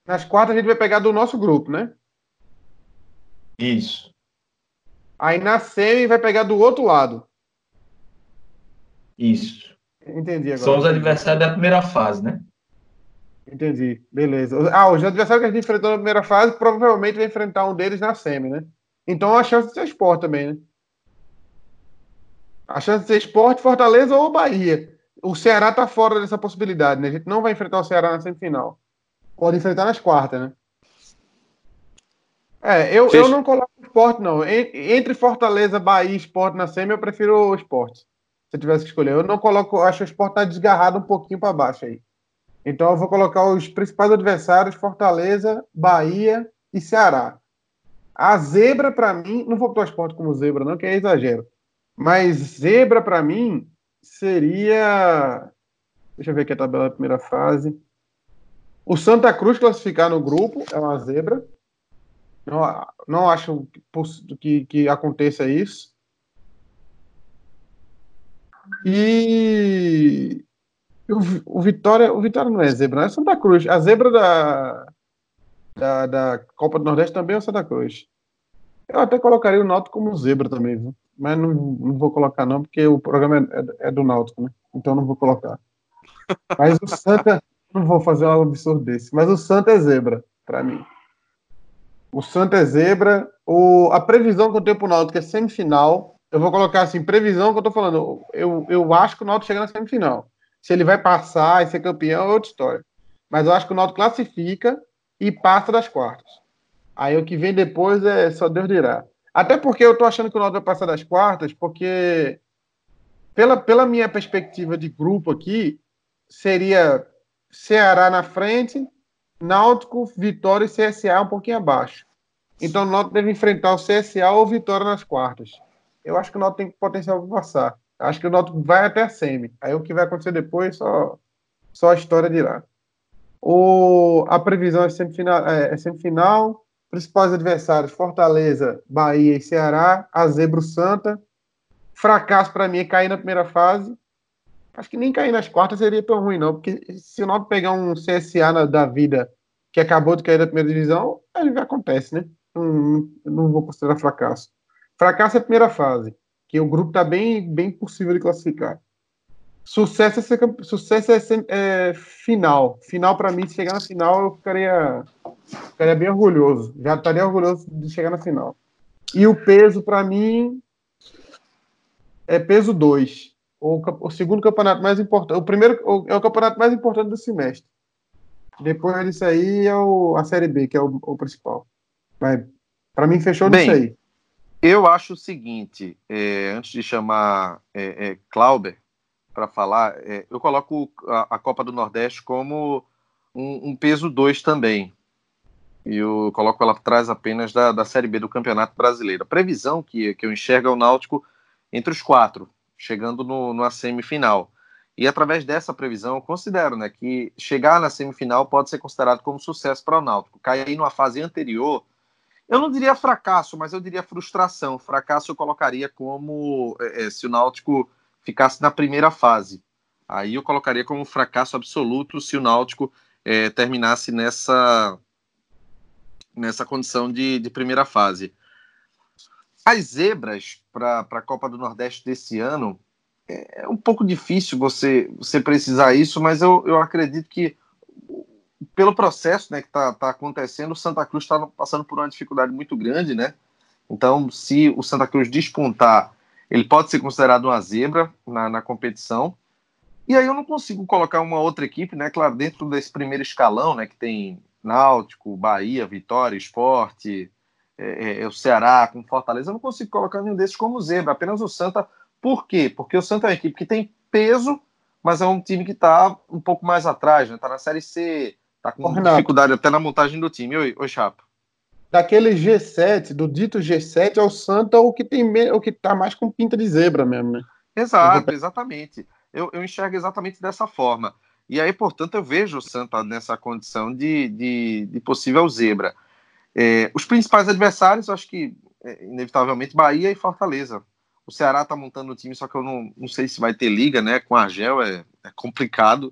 Nas quartas a gente vai pegar do nosso grupo, né? Isso. Aí na semi vai pegar do outro lado. Isso. Entendi agora. São os adversários da primeira fase, né? Entendi. Beleza. Ah, os adversários que a gente enfrentou na primeira fase provavelmente vai enfrentar um deles na semi, né? Então a chance de ser esporte também, né? A chance de ser esporte, Fortaleza ou Bahia. O Ceará tá fora dessa possibilidade, né? A gente não vai enfrentar o Ceará na semifinal. Pode enfrentar nas quartas, né? É, eu, Vocês... eu não coloco esporte, não. Entre Fortaleza, Bahia e esporte na SEMI, eu prefiro o esporte. Se eu tivesse que escolher, eu não coloco. Acho que o Sport tá desgarrado um pouquinho para baixo aí. Então eu vou colocar os principais adversários: Fortaleza, Bahia e Ceará. A zebra, para mim, não vou botar o esporte como zebra, não, que é exagero. Mas zebra, para mim, seria. Deixa eu ver aqui a tabela da primeira fase. O Santa Cruz classificar no grupo é uma zebra. Não, não acho que, que, aconteça isso. E o, o, Vitória, o Vitória não é zebra, não é Santa Cruz. A zebra da, da, da Copa do Nordeste também é o Santa Cruz. Eu até colocaria o Náutico como zebra também, viu? mas não, não vou colocar não, porque o programa é, é do Náutico, né? Então não vou colocar. Mas o Santa, não vou fazer um absurdo desse, mas o Santa é zebra, para mim. O Santa é zebra. O, a previsão que eu tenho pro Náutico é semifinal. Eu vou colocar assim, previsão que eu tô falando. Eu, eu acho que o Náutico chega na semifinal. Se ele vai passar e ser campeão é outra história. Mas eu acho que o Náutico classifica e passa das quartas. Aí o que vem depois é só Deus dirá. Até porque eu tô achando que o Náutico vai passar das quartas, porque pela, pela minha perspectiva de grupo aqui, seria Ceará na frente, Náutico, Vitória e CSA um pouquinho abaixo. Então o Náutico deve enfrentar o CSA ou Vitória nas quartas. Eu acho que o Náutico tem potencial para passar. Acho que o Náutico vai até a semi. Aí o que vai acontecer depois, só, só a história dirá. O, a previsão é semifinal, é, é semifinal. Principais adversários: Fortaleza, Bahia e Ceará. A Zebro Santa. Fracasso para mim é cair na primeira fase. Acho que nem cair nas quartas seria tão ruim, não. Porque se o Náutico pegar um CSA na, da vida que acabou de cair da primeira divisão, aí acontece, né? Não, não vou considerar fracasso. Fracasso é a primeira fase, que o grupo está bem, bem possível de classificar. Sucesso é, ser, sucesso é, ser, é final. Final, para mim, se chegar na final, eu ficaria, ficaria bem orgulhoso. Já estaria orgulhoso de chegar na final. E o peso, para mim, é peso 2 o, o segundo campeonato mais importante. O primeiro o, é o campeonato mais importante do semestre. Depois disso aí é o, a Série B, que é o, o principal. Mas para mim fechou Bem, nisso aí. Eu acho o seguinte, é, antes de chamar é, é, Clauber para falar, é, eu coloco a, a, Copa do Nordeste como um, um peso 2 também. E eu coloco ela atrás apenas da, da Série B do Campeonato Brasileiro. A previsão que, que eu enxergo é o Náutico entre os quatro chegando no, numa semifinal. E através dessa previsão, eu considero né, que chegar na semifinal pode ser considerado como sucesso para o Náutico. Cair numa fase anterior, eu não diria fracasso, mas eu diria frustração. Fracasso eu colocaria como é, é, se o Náutico ficasse na primeira fase. Aí eu colocaria como fracasso absoluto se o Náutico é, terminasse nessa, nessa condição de, de primeira fase. As zebras para a Copa do Nordeste desse ano é um pouco difícil você, você precisar isso, mas eu, eu acredito que pelo processo né, que está tá acontecendo, o Santa Cruz está passando por uma dificuldade muito grande, né? Então, se o Santa Cruz despontar, ele pode ser considerado uma zebra na, na competição. E aí eu não consigo colocar uma outra equipe, né? Claro, dentro desse primeiro escalão, né? Que tem Náutico, Bahia, Vitória, Esporte, é, é, é, o Ceará, com Fortaleza, eu não consigo colocar nenhum desses como zebra, apenas o Santa. Por quê? Porque o Santa é uma equipe que tem peso, mas é um time que está um pouco mais atrás, né? Tá na Série C, tá com Renato, dificuldade até na montagem do time. Oi, oi Chapa. Daquele G7, do dito G7, é o Santa o que tem o que tá mais com pinta de zebra mesmo, né? Exato, exatamente. Eu, eu enxergo exatamente dessa forma. E aí, portanto, eu vejo o Santa nessa condição de, de, de possível zebra. É, os principais adversários, acho que, é, inevitavelmente, Bahia e Fortaleza. O Ceará está montando o time, só que eu não, não sei se vai ter liga, né? Com a Argel é, é complicado.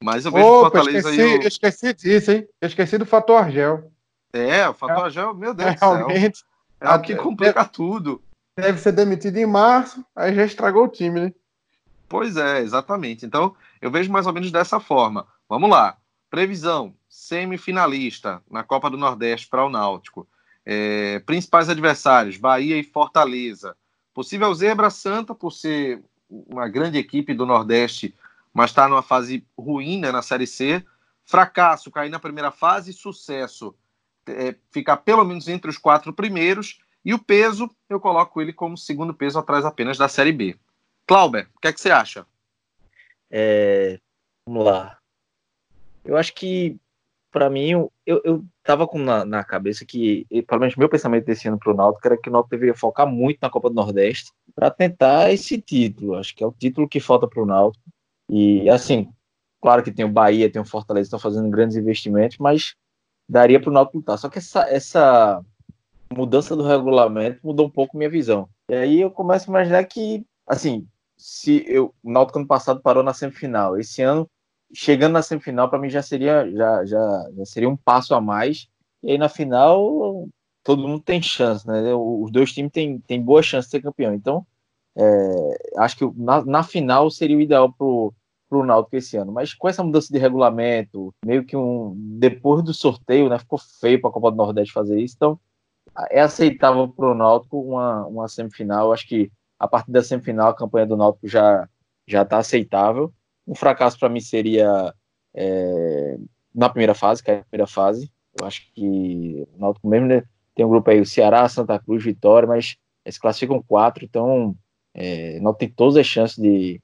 Mas eu vejo Opa, Fortaleza esqueci, aí. Eu... esqueci disso, hein? Eu esqueci do fator Argel. É, o fator Argel, meu Deus Realmente, do céu. É o que complica deve, tudo. Deve ser demitido em março, aí já estragou o time, né? Pois é, exatamente. Então, eu vejo mais ou menos dessa forma. Vamos lá. Previsão: semifinalista na Copa do Nordeste para o Náutico. É, principais adversários: Bahia e Fortaleza. Possível zebra Santa, por ser uma grande equipe do Nordeste, mas está numa fase ruim né, na Série C. Fracasso, cair na primeira fase. Sucesso, é, ficar pelo menos entre os quatro primeiros. E o peso, eu coloco ele como segundo peso atrás apenas da Série B. Clauber, o que é que você acha? É, vamos lá. Eu acho que, para mim, eu, eu tava com na, na cabeça que, pelo menos meu pensamento desse ano pro Náutico era que o Náutico deveria focar muito na Copa do Nordeste para tentar esse título. Acho que é o título que falta pro Náutico. E, assim, claro que tem o Bahia, tem o Fortaleza, estão fazendo grandes investimentos, mas daria pro Náutico lutar. Só que essa, essa mudança do regulamento mudou um pouco minha visão. E aí eu começo a imaginar que, assim, se eu, o Náutico ano passado parou na semifinal, esse ano chegando na semifinal para mim já seria já, já, já seria um passo a mais. E aí na final todo mundo tem chance, né? Os dois times têm, têm boa chance de ser campeão. Então, é, acho que na, na, final seria o ideal pro pro Náutico esse ano. Mas com essa mudança de regulamento, meio que um depois do sorteio, né, ficou feio para a Copa do Nordeste fazer isso. Então, é aceitável pro Náutico uma, uma semifinal. Acho que a partir da semifinal a campanha do Náutico já já está aceitável. Um fracasso para mim seria é, na primeira fase, que é a primeira fase. Eu acho que o Náutico mesmo né, tem um grupo aí, o Ceará, Santa Cruz, Vitória, mas eles classificam quatro, então é, não tem todas as chances de,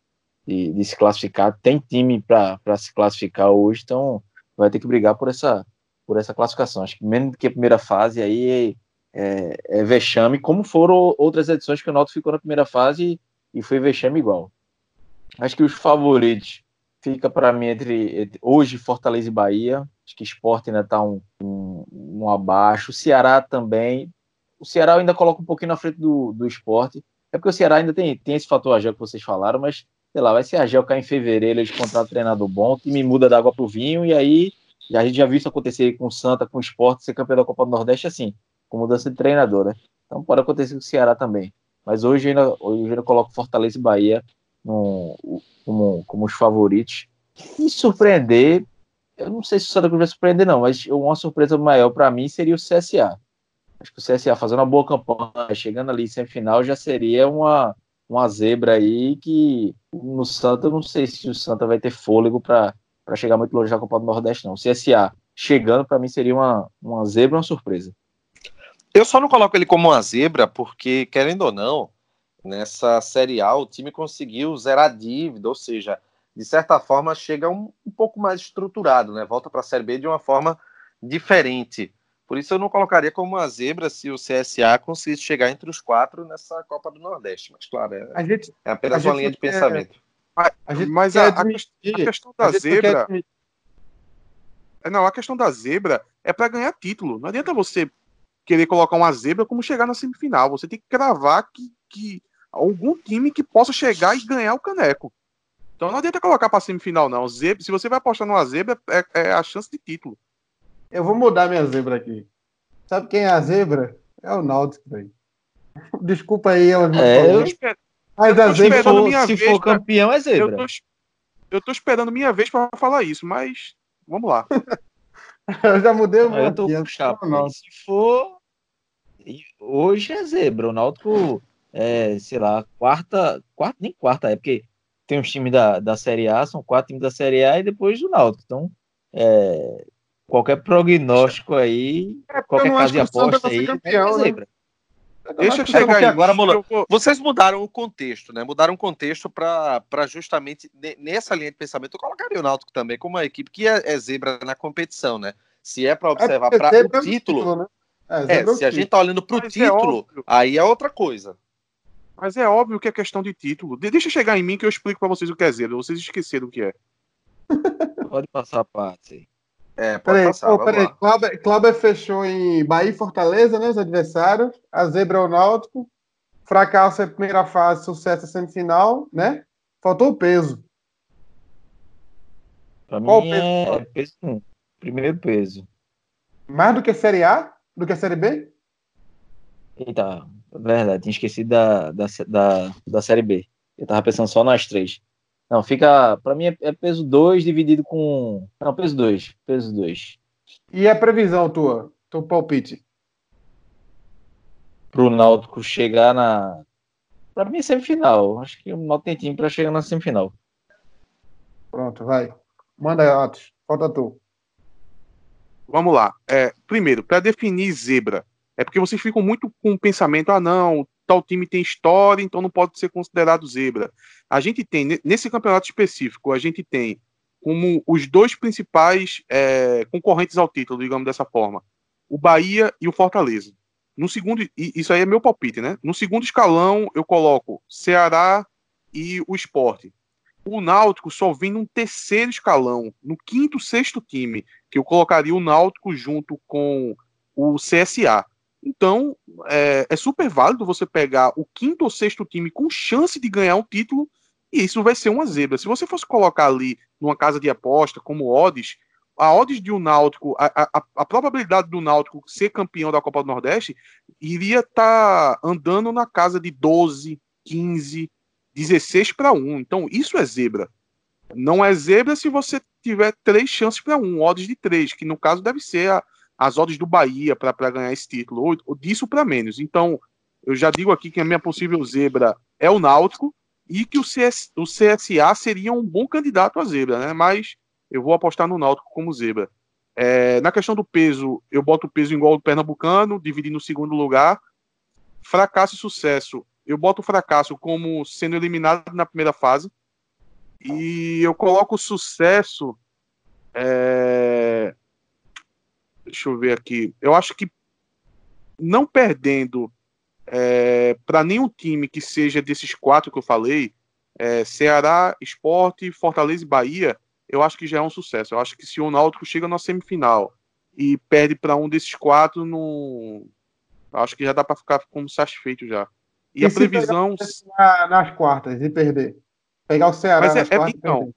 de, de se classificar. Tem time para se classificar hoje, então vai ter que brigar por essa, por essa classificação. Acho que menos do que a primeira fase aí é, é vexame, como foram outras edições que o Náutico ficou na primeira fase e foi vexame igual. Acho que os favoritos fica para mim entre, entre, hoje Fortaleza e Bahia. Acho que Sport ainda está um, um, um, abaixo. O Ceará também. O Ceará ainda coloca um pouquinho na frente do, do esporte. É porque o Ceará ainda tem, tem esse fator Agel que vocês falaram, mas sei lá, vai ser Agel cair em fevereiro, eles contratam um treinador bom, o time muda da água pro vinho, e aí a gente já viu isso acontecer com o Santa, com o Sport, ser campeão da Copa do Nordeste assim, com mudança de treinador, né? Então pode acontecer com o Ceará também. Mas hoje ainda, hoje ainda coloco Fortaleza e Bahia no, como, como os favoritos. E surpreender, eu não sei se o Santa Cruz vai surpreender, não, mas uma surpresa maior para mim seria o CSA. Acho que o CSA fazendo uma boa campanha, chegando ali em semifinal, já seria uma, uma zebra aí que no Santa, eu não sei se o Santa vai ter fôlego para chegar muito longe da Copa do Nordeste, não. O CSA chegando, para mim, seria uma, uma zebra uma surpresa. Eu só não coloco ele como uma zebra, porque, querendo ou não, nessa Série A o time conseguiu zerar a dívida, ou seja, de certa forma chega um, um pouco mais estruturado, né? Volta para a Série B de uma forma diferente. Por isso eu não colocaria como uma zebra se o CSA conseguisse chegar entre os quatro nessa Copa do Nordeste. Mas claro, é, a gente, é apenas uma linha de pensamento. A gente mas a, a, a, questão da zebra. É, não, a questão da zebra é para ganhar título. Não adianta você querer colocar uma zebra como chegar na semifinal. Você tem que cravar que, que algum time que possa chegar e ganhar o caneco. Então não adianta colocar para semifinal, não. Zebra, se você vai apostar numa zebra, é, é, a chance de título. Eu vou mudar minha zebra aqui. Sabe quem é a zebra? É o Náutico, velho. Desculpa aí, eu é, eu. Mas a zebra, for, minha se vez for pra... campeão, é zebra. Eu tô, eu tô esperando minha vez para falar isso, mas vamos lá. eu já mudei o meu. Eu tô com chapa. Se for. Hoje é zebra. O Náutico é, sei lá, quarta, quarta, nem quarta, é porque tem os times da, da Série A, são quatro times da Série A e depois do Náutico. Então, é, qualquer prognóstico aí, é qualquer caso de aposta aí, campeão, é né? Deixa eu chegar aí. Agora, vocês mudaram o contexto, né? Mudaram o contexto para justamente nessa linha de pensamento. Eu colocaria o Náutico também como uma equipe que é, é zebra na competição, né? Se é para é observar é para o título, título né? É, é se a gente tá olhando para o título, aí é outra coisa. Mas é óbvio que é questão de título. deixa chegar em mim que eu explico para vocês o que é zebra. Vocês esqueceram o que é. Pode passar a parte. É, pode peraí, passar. Peraí. Cláudio, Cláudio fechou em Bahia e Fortaleza, né? Os adversários. A zebra é o Náutico. Fracasso é a primeira fase, sucesso é a semifinal, né? Faltou o peso. Pra Qual mim peso? é peso um. Primeiro peso. Mais do que a Série A? Do que a Série B? Eita, Verdade, tinha esquecido da, da, da, da Série B. Eu tava pensando só nas três. Não, fica. Pra mim é, é peso 2 dividido com. Não, peso 2. Peso 2. E a previsão tua? Teu palpite? Pro Náutico chegar na. Pra mim é semifinal. Acho que o Náutico tem time pra chegar na semifinal. Pronto, vai. Manda, Atos. Falta tu. Vamos lá. É, primeiro, para definir zebra, é porque vocês ficam muito com o pensamento, ah, não, tal time tem história, então não pode ser considerado zebra. A gente tem, nesse campeonato específico, a gente tem como os dois principais é, concorrentes ao título, digamos dessa forma, o Bahia e o Fortaleza. No segundo, isso aí é meu palpite, né? No segundo escalão, eu coloco Ceará e o Esporte. O Náutico só vem num terceiro escalão, no quinto, sexto time, que eu colocaria o Náutico junto com o CSA. Então, é, é, super válido você pegar o quinto ou sexto time com chance de ganhar um título, e isso vai ser uma zebra. Se você fosse colocar ali numa casa de aposta, como odds, a odds de um Náutico, a, a, a probabilidade do Náutico ser campeão da Copa do Nordeste iria estar tá andando na casa de 12, 15, 16 para 1. Então, isso é zebra. Não é zebra se você tiver três chances para um, odds de três, que no caso deve ser a, as odds do Bahia para ganhar esse título, ou, ou disso para menos. Então, eu já digo aqui que a minha possível zebra é o Náutico e que o, CS, o CSA seria um bom candidato a zebra, né? Mas eu vou apostar no Náutico como zebra. É, na questão do peso, eu boto o peso igual do Pernambucano, dividindo o segundo lugar. Fracasso e sucesso, eu boto o fracasso como sendo eliminado na primeira fase. E eu coloco o sucesso. É, Deixa eu ver aqui. Eu acho que não perdendo é, para nenhum time que seja desses quatro que eu falei, é, Ceará, Esporte, Fortaleza e Bahia, eu acho que já é um sucesso. Eu acho que se o Náutico chega na semifinal e perde para um desses quatro, não... acho que já dá para ficar como satisfeito já. E, e a previsão. nas quartas e perder. Pegar o Ceará Mas é, é. Então,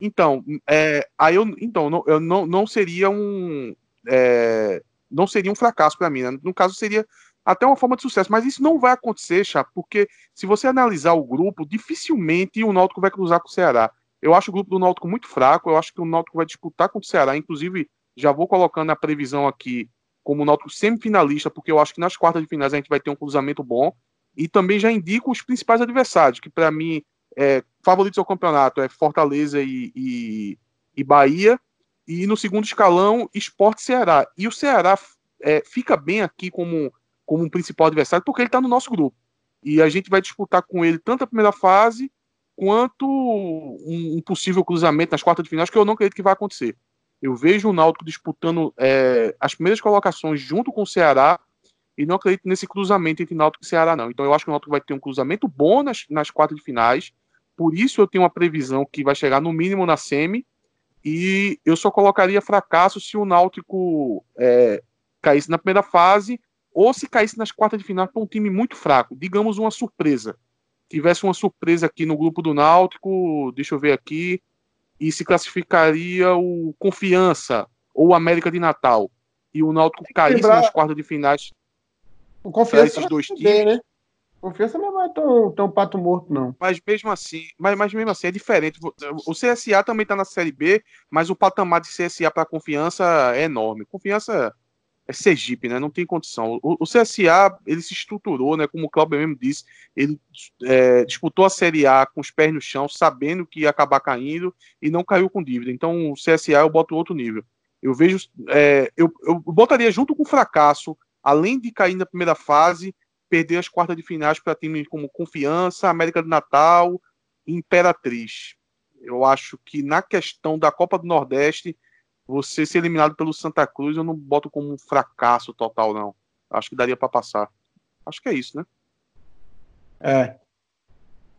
então, é, aí eu, então, não, eu não, não seria um. É, não seria um fracasso para mim. Né? No caso, seria até uma forma de sucesso. Mas isso não vai acontecer, Chá, porque se você analisar o grupo, dificilmente o Náutico vai cruzar com o Ceará. Eu acho o grupo do Náutico muito fraco. Eu acho que o Náutico vai disputar contra o Ceará. Inclusive, já vou colocando a previsão aqui como o Náutico semifinalista, porque eu acho que nas quartas de finais a gente vai ter um cruzamento bom. E também já indico os principais adversários, que para mim é, favoritos ao campeonato é Fortaleza e, e, e, Bahia. E no segundo escalão, Esporte Ceará. E o Ceará é, fica bem aqui como, como um principal adversário, porque ele está no nosso grupo. E a gente vai disputar com ele tanto a primeira fase quanto um, um possível cruzamento nas quartas de finais, que eu não acredito que vai acontecer. Eu vejo o Náutico disputando é, as primeiras colocações junto com o Ceará e não acredito nesse cruzamento entre Náutico e Ceará, não. Então eu acho que o Náutico vai ter um cruzamento bom nas, nas quartas de finais por isso eu tenho uma previsão que vai chegar no mínimo na semi. E eu só colocaria fracasso se o Náutico é, caísse na primeira fase ou se caísse nas quartas de final com um time muito fraco. Digamos uma surpresa. Tivesse uma surpresa aqui no grupo do Náutico, deixa eu ver aqui, e se classificaria o Confiança ou o América de Natal. E o Náutico caísse nas quartas de finais. O Confiança esses dois times. Bem, né? Confiança não é tão, tão pato morto, não. Mas mesmo assim, mas, mas mesmo assim é diferente. O CSA também está na Série B, mas o patamar de CSA para confiança é enorme. Confiança é Sergipe, né? Não tem condição. O, o CSA ele se estruturou, né? Como o Cláudio mesmo disse, ele é, disputou a Série A com os pés no chão, sabendo que ia acabar caindo e não caiu com dívida. Então o CSA eu boto outro nível. Eu vejo, é, eu, eu botaria junto com o fracasso, além de cair na primeira fase, perder as quartas de finais para times como Confiança, América do Natal e Imperatriz. Eu acho que na questão da Copa do Nordeste, você ser eliminado pelo Santa Cruz, eu não boto como um fracasso total, não. Acho que daria para passar. Acho que é isso, né? É.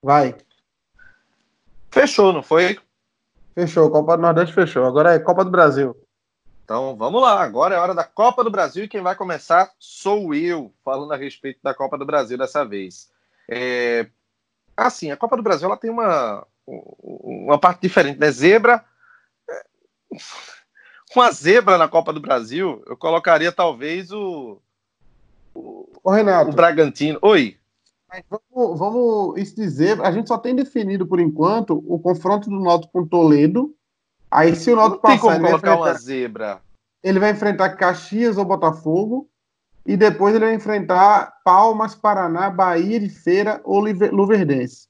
Vai. Fechou, não foi? Fechou. Copa do Nordeste fechou. Agora é Copa do Brasil. Então vamos lá, agora é hora da Copa do Brasil e quem vai começar sou eu, falando a respeito da Copa do Brasil dessa vez. É... Assim, a Copa do Brasil ela tem uma, uma parte diferente, né? Zebra. É, uma zebra na Copa do Brasil, eu colocaria talvez o. O, o Renato. O Bragantino. Oi. Vamos, vamos isso dizer, a gente só tem definido por enquanto o confronto do Náutico com Toledo Aí se o Náutico passar, como colocar uma zebra. Ele vai enfrentar Caxias ou Botafogo e depois ele vai enfrentar Palmas, Paraná, Bahia de Feira ou Luverdense.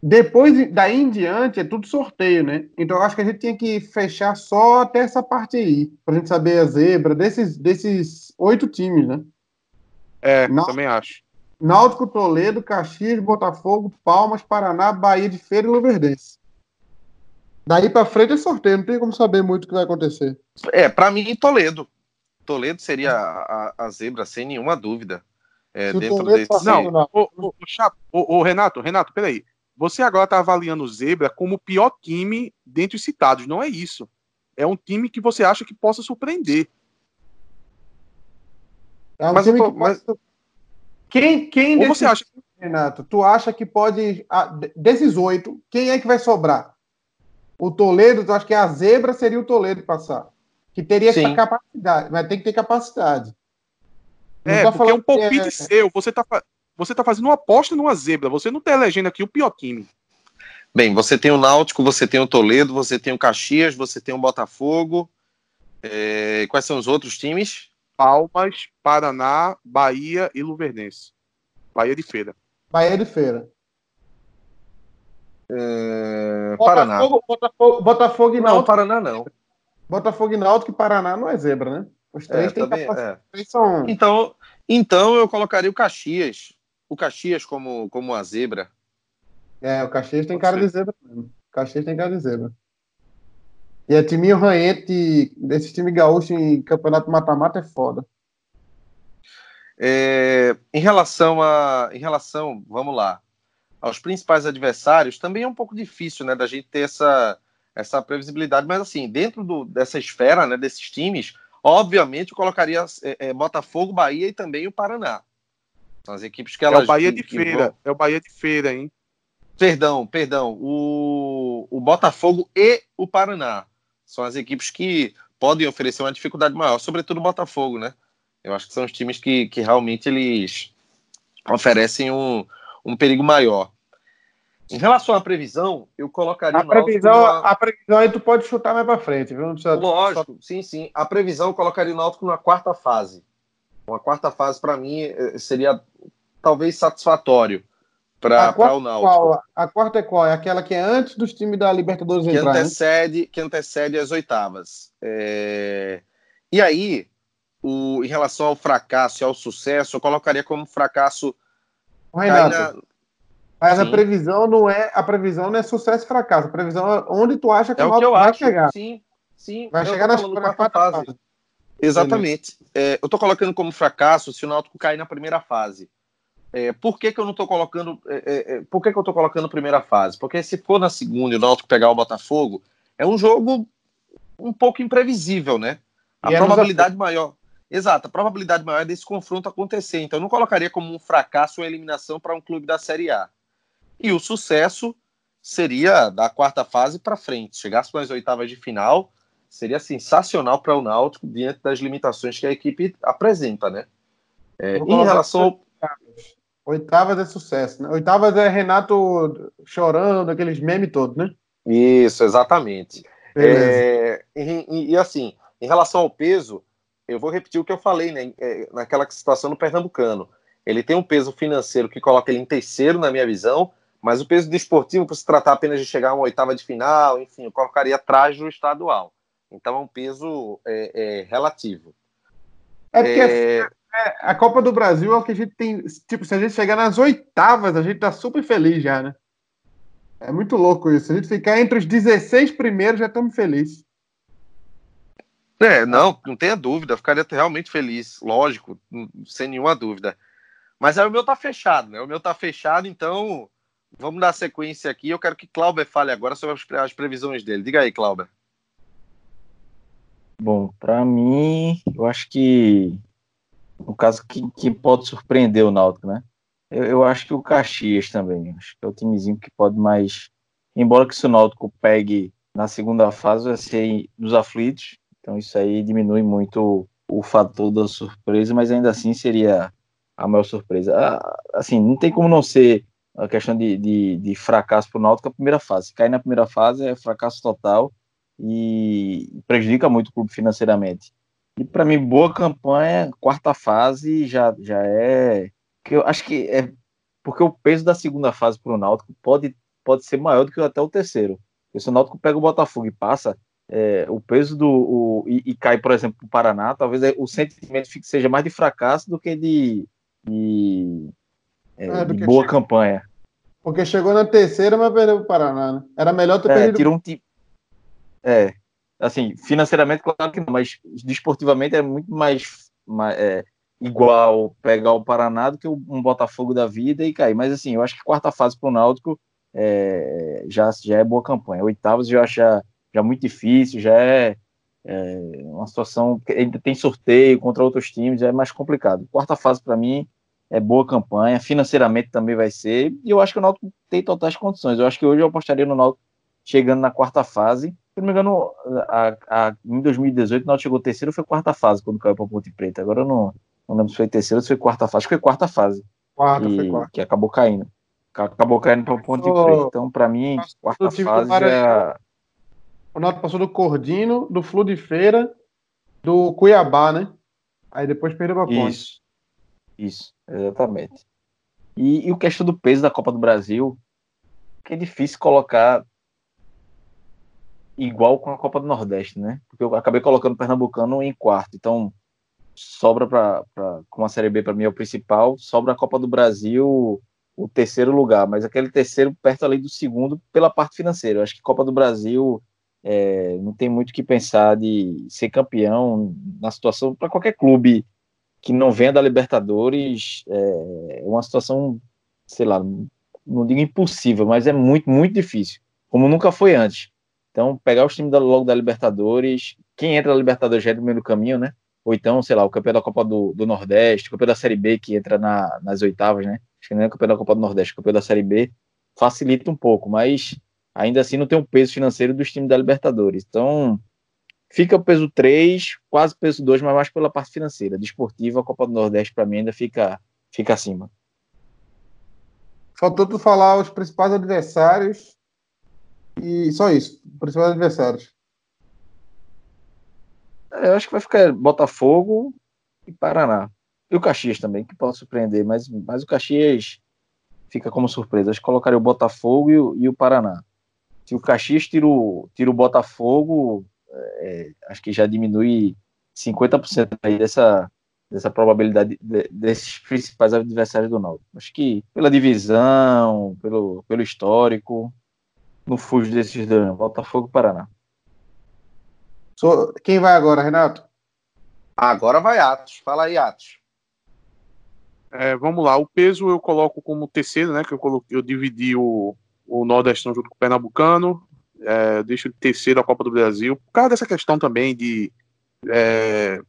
Depois daí em diante é tudo sorteio, né? Então eu acho que a gente tinha que fechar só até essa parte aí, pra gente saber a zebra desses, desses oito times, né? É, Náutico, também acho. Náutico, Toledo, Caxias, Botafogo, Palmas, Paraná, Bahia de Feira e Luverdense. Daí para frente é sorteio, não tem como saber muito o que vai acontecer. É, para mim, Toledo. Toledo seria a, a, zebra, sem nenhuma dúvida. É, dentro desse... Não, não. O, o, o, o, Renato, Renato, peraí. Você agora está avaliando o Zebra como o pior time dentre os citados. Não é isso. É um time que você acha que possa surpreender. É um mas, time que mas... Quem, quem Ou desses, você acha... Renato, tu acha que pode. Desses oito, quem é que vai sobrar? O Toledo, tu acha que a zebra seria o Toledo passar? Que teria Sim. essa capacidade, mas tem que ter capacidade. é, porque é um palpite é... seu. Você está você tá fazendo uma aposta numa zebra. Você não está elegendo aqui o pior time. Bem, você tem o Náutico, você tem o Toledo, você tem o Caxias, você tem o Botafogo. É... Quais são os outros times? Palmas, Paraná, Bahia e Luverdense. Bahia de Feira. Bahia de Feira. É... Paraná. Botafogo, Botafogo e Náutico. Não, Paraná não. Botafogo e Náutico e Paraná não é zebra, né? Os três é, têm também, capacidade. É. São... Então, então eu colocaria o Caxias. O Caxias como, como a zebra. É, o Caxias tem cara de zebra mesmo. O Caxias tem cara de zebra. E a timinho ranhete desse time gaúcho em campeonato mata-mata é foda. É, em relação a. Em relação, vamos lá, aos principais adversários, também é um pouco difícil, né, da gente ter essa, essa previsibilidade, mas assim, dentro do, dessa esfera, né, desses times, obviamente eu colocaria é, é, Botafogo, Bahia e também o Paraná. São as equipes que elas. É o Bahia de Feira, vão... é o Bahia de Feira, hein? Perdão, perdão. O, o Botafogo e o Paraná são as equipes que podem oferecer uma dificuldade maior, sobretudo o Botafogo, né? Eu acho que são os times que, que realmente eles oferecem um, um perigo maior. Em relação à previsão, eu colocaria. A previsão, numa... a previsão aí tu pode chutar mais para frente, viu? Precisa... Lógico, sim, sim. A previsão eu colocaria o Náutico na quarta fase. Uma quarta fase, para mim, eh, seria talvez satisfatório para o Náutico. Qual? A quarta é qual? É aquela que é antes dos times da Libertadores que entrar, antecede, Que antecede as oitavas. É... E aí, o, em relação ao fracasso e ao sucesso, eu colocaria como fracasso. Renato, na... mas sim. a previsão não é a previsão não é sucesso e fracasso. A previsão é onde tu acha que é o Náutico vai acho. chegar. Sim, sim. Vai chegar na, na quarta fase. fase. Exatamente. É, eu estou colocando como fracasso se o Náutico cair na primeira fase. É, por que, que eu não estou colocando. É, é, é, por que, que eu estou colocando primeira fase? Porque se for na segunda e o Náutico pegar o Botafogo, é um jogo um pouco imprevisível, né? A é probabilidade maior. Exato, a probabilidade maior é desse confronto acontecer. Então eu não colocaria como um fracasso ou eliminação para um clube da Série A. E o sucesso seria da quarta fase para frente. Chegasse nas oitavas de final, seria sensacional para o Náutico diante das limitações que a equipe apresenta, né? É, em relação ao Oitavas é sucesso, né? Oitavas é Renato chorando, aqueles memes todos, né? Isso, exatamente. É, e, e, assim, em relação ao peso, eu vou repetir o que eu falei, né? É, naquela situação no Pernambucano. Ele tem um peso financeiro que coloca ele em terceiro, na minha visão, mas o peso desportivo, por se tratar apenas de chegar a uma oitava de final, enfim, eu colocaria atrás do estadual. Então é um peso é, é relativo. É porque é, é, a Copa do Brasil é o que a gente tem. Tipo, se a gente chegar nas oitavas, a gente tá super feliz já, né? É muito louco isso. Se a gente ficar entre os 16 primeiros, já estamos felizes. É, não, não tenha dúvida. Ficaria realmente feliz, lógico, sem nenhuma dúvida. Mas aí o meu tá fechado, né? O meu tá fechado, então vamos dar sequência aqui. Eu quero que Clauber fale agora sobre as previsões dele. Diga aí, Clauber. Bom, para mim, eu acho que no caso que, que pode surpreender o Náutico, né? Eu, eu, acho que o Caxias também, acho que é o timezinho que pode mais, embora que se o Náutico pegue na segunda fase vai ser dos aflitos, então isso aí diminui muito o, fator da surpresa, mas ainda assim seria a maior surpresa. Ah, assim, não tem como não ser a questão de, de, de fracasso para o Náutico a primeira fase. Cair na primeira fase é fracasso total e prejudica muito o clube financeiramente. E para mim, boa campanha, quarta fase já, já é. Que eu acho que é porque o peso da segunda fase para o Náutico pode, pode ser maior do que até o terceiro. Porque se o Náutico pega o Botafogo e passa, é, o peso do. O, e, e, cai, por exemplo, para o Paraná, talvez é, o sentimento seja mais de fracasso do que de, de, é, é de boa chegou. campanha. Porque chegou na terceira, mas perdeu para o Paraná, né? Era melhor ter é, perdido. Tirou um tipo. É, assim, financeiramente, claro que não, mas desportivamente é muito mais, mais é, igual pegar o Paraná do que um Botafogo da vida e cair. Mas assim, eu acho que quarta fase para o Náutico é, já, já é boa campanha. Oitavos eu acho já, já muito difícil, já é, é uma situação que ainda tem sorteio contra outros times, já é mais complicado. Quarta fase para mim é boa campanha, financeiramente também vai ser, e eu acho que o Náutico tem totais condições. Eu acho que hoje eu apostaria no Náutico chegando na quarta fase. Se não me engano, a, a, em 2018 o Náutico chegou terceiro, foi quarta fase quando caiu para Ponte Preta. Agora eu não, não lembro se foi terceiro ou se foi quarta fase. Acho que foi quarta fase. Quarta, e, foi quarta. Que acabou caindo. Acabou caindo para Ponte oh, Preta. Então, para mim, quarta fase é... O Náutico passou do Cordino, do Flu de Feira, do Cuiabá, né? Aí depois perdeu para Ponte. Isso. Isso, exatamente. E, e o questão do peso da Copa do Brasil, que é difícil colocar igual com a Copa do Nordeste, né? Porque eu acabei colocando o Pernambucano em quarto. Então, sobra para com a Série B para mim é o principal, sobra a Copa do Brasil o terceiro lugar, mas aquele terceiro perto ali do segundo pela parte financeira. Eu acho que Copa do Brasil é, não tem muito o que pensar de ser campeão na situação para qualquer clube que não venha da Libertadores é, é uma situação, sei lá, não digo impossível, mas é muito, muito difícil, como nunca foi antes. Então, pegar os times da, logo da Libertadores, quem entra na Libertadores já é do meio do caminho, né? Ou então, sei lá, o campeão da Copa do, do Nordeste, o campeão da Série B que entra na, nas oitavas, né? Acho que não é o campeão da Copa do Nordeste, o campeão da Série B facilita um pouco, mas ainda assim não tem um peso financeiro dos times da Libertadores. Então, Fica o peso 3, quase o peso 2, mas mais pela parte financeira. Desportiva, a Copa do Nordeste, para mim, ainda fica, fica acima. Faltou tu falar os principais adversários. E só isso, principais adversários. É, eu acho que vai ficar Botafogo e Paraná. E o Caxias também, que pode surpreender, mas, mas o Caxias fica como surpresa. Acho que colocaria o Botafogo e o, e o Paraná. Se o Caxias tira o, tira o Botafogo, é, acho que já diminui 50% aí dessa, dessa probabilidade de, desses principais adversários do Náutico. Acho que pela divisão, pelo, pelo histórico, não fujo desses dois, Botafogo e Paraná. So, quem vai agora, Renato? Agora vai Atos. Fala aí, Atos. É, vamos lá, o peso eu coloco como terceiro, né? Que eu coloquei, eu dividi o, o Nordestão junto com o Pernambucano é, deixo de terceiro a Copa do Brasil, por causa dessa questão também de é,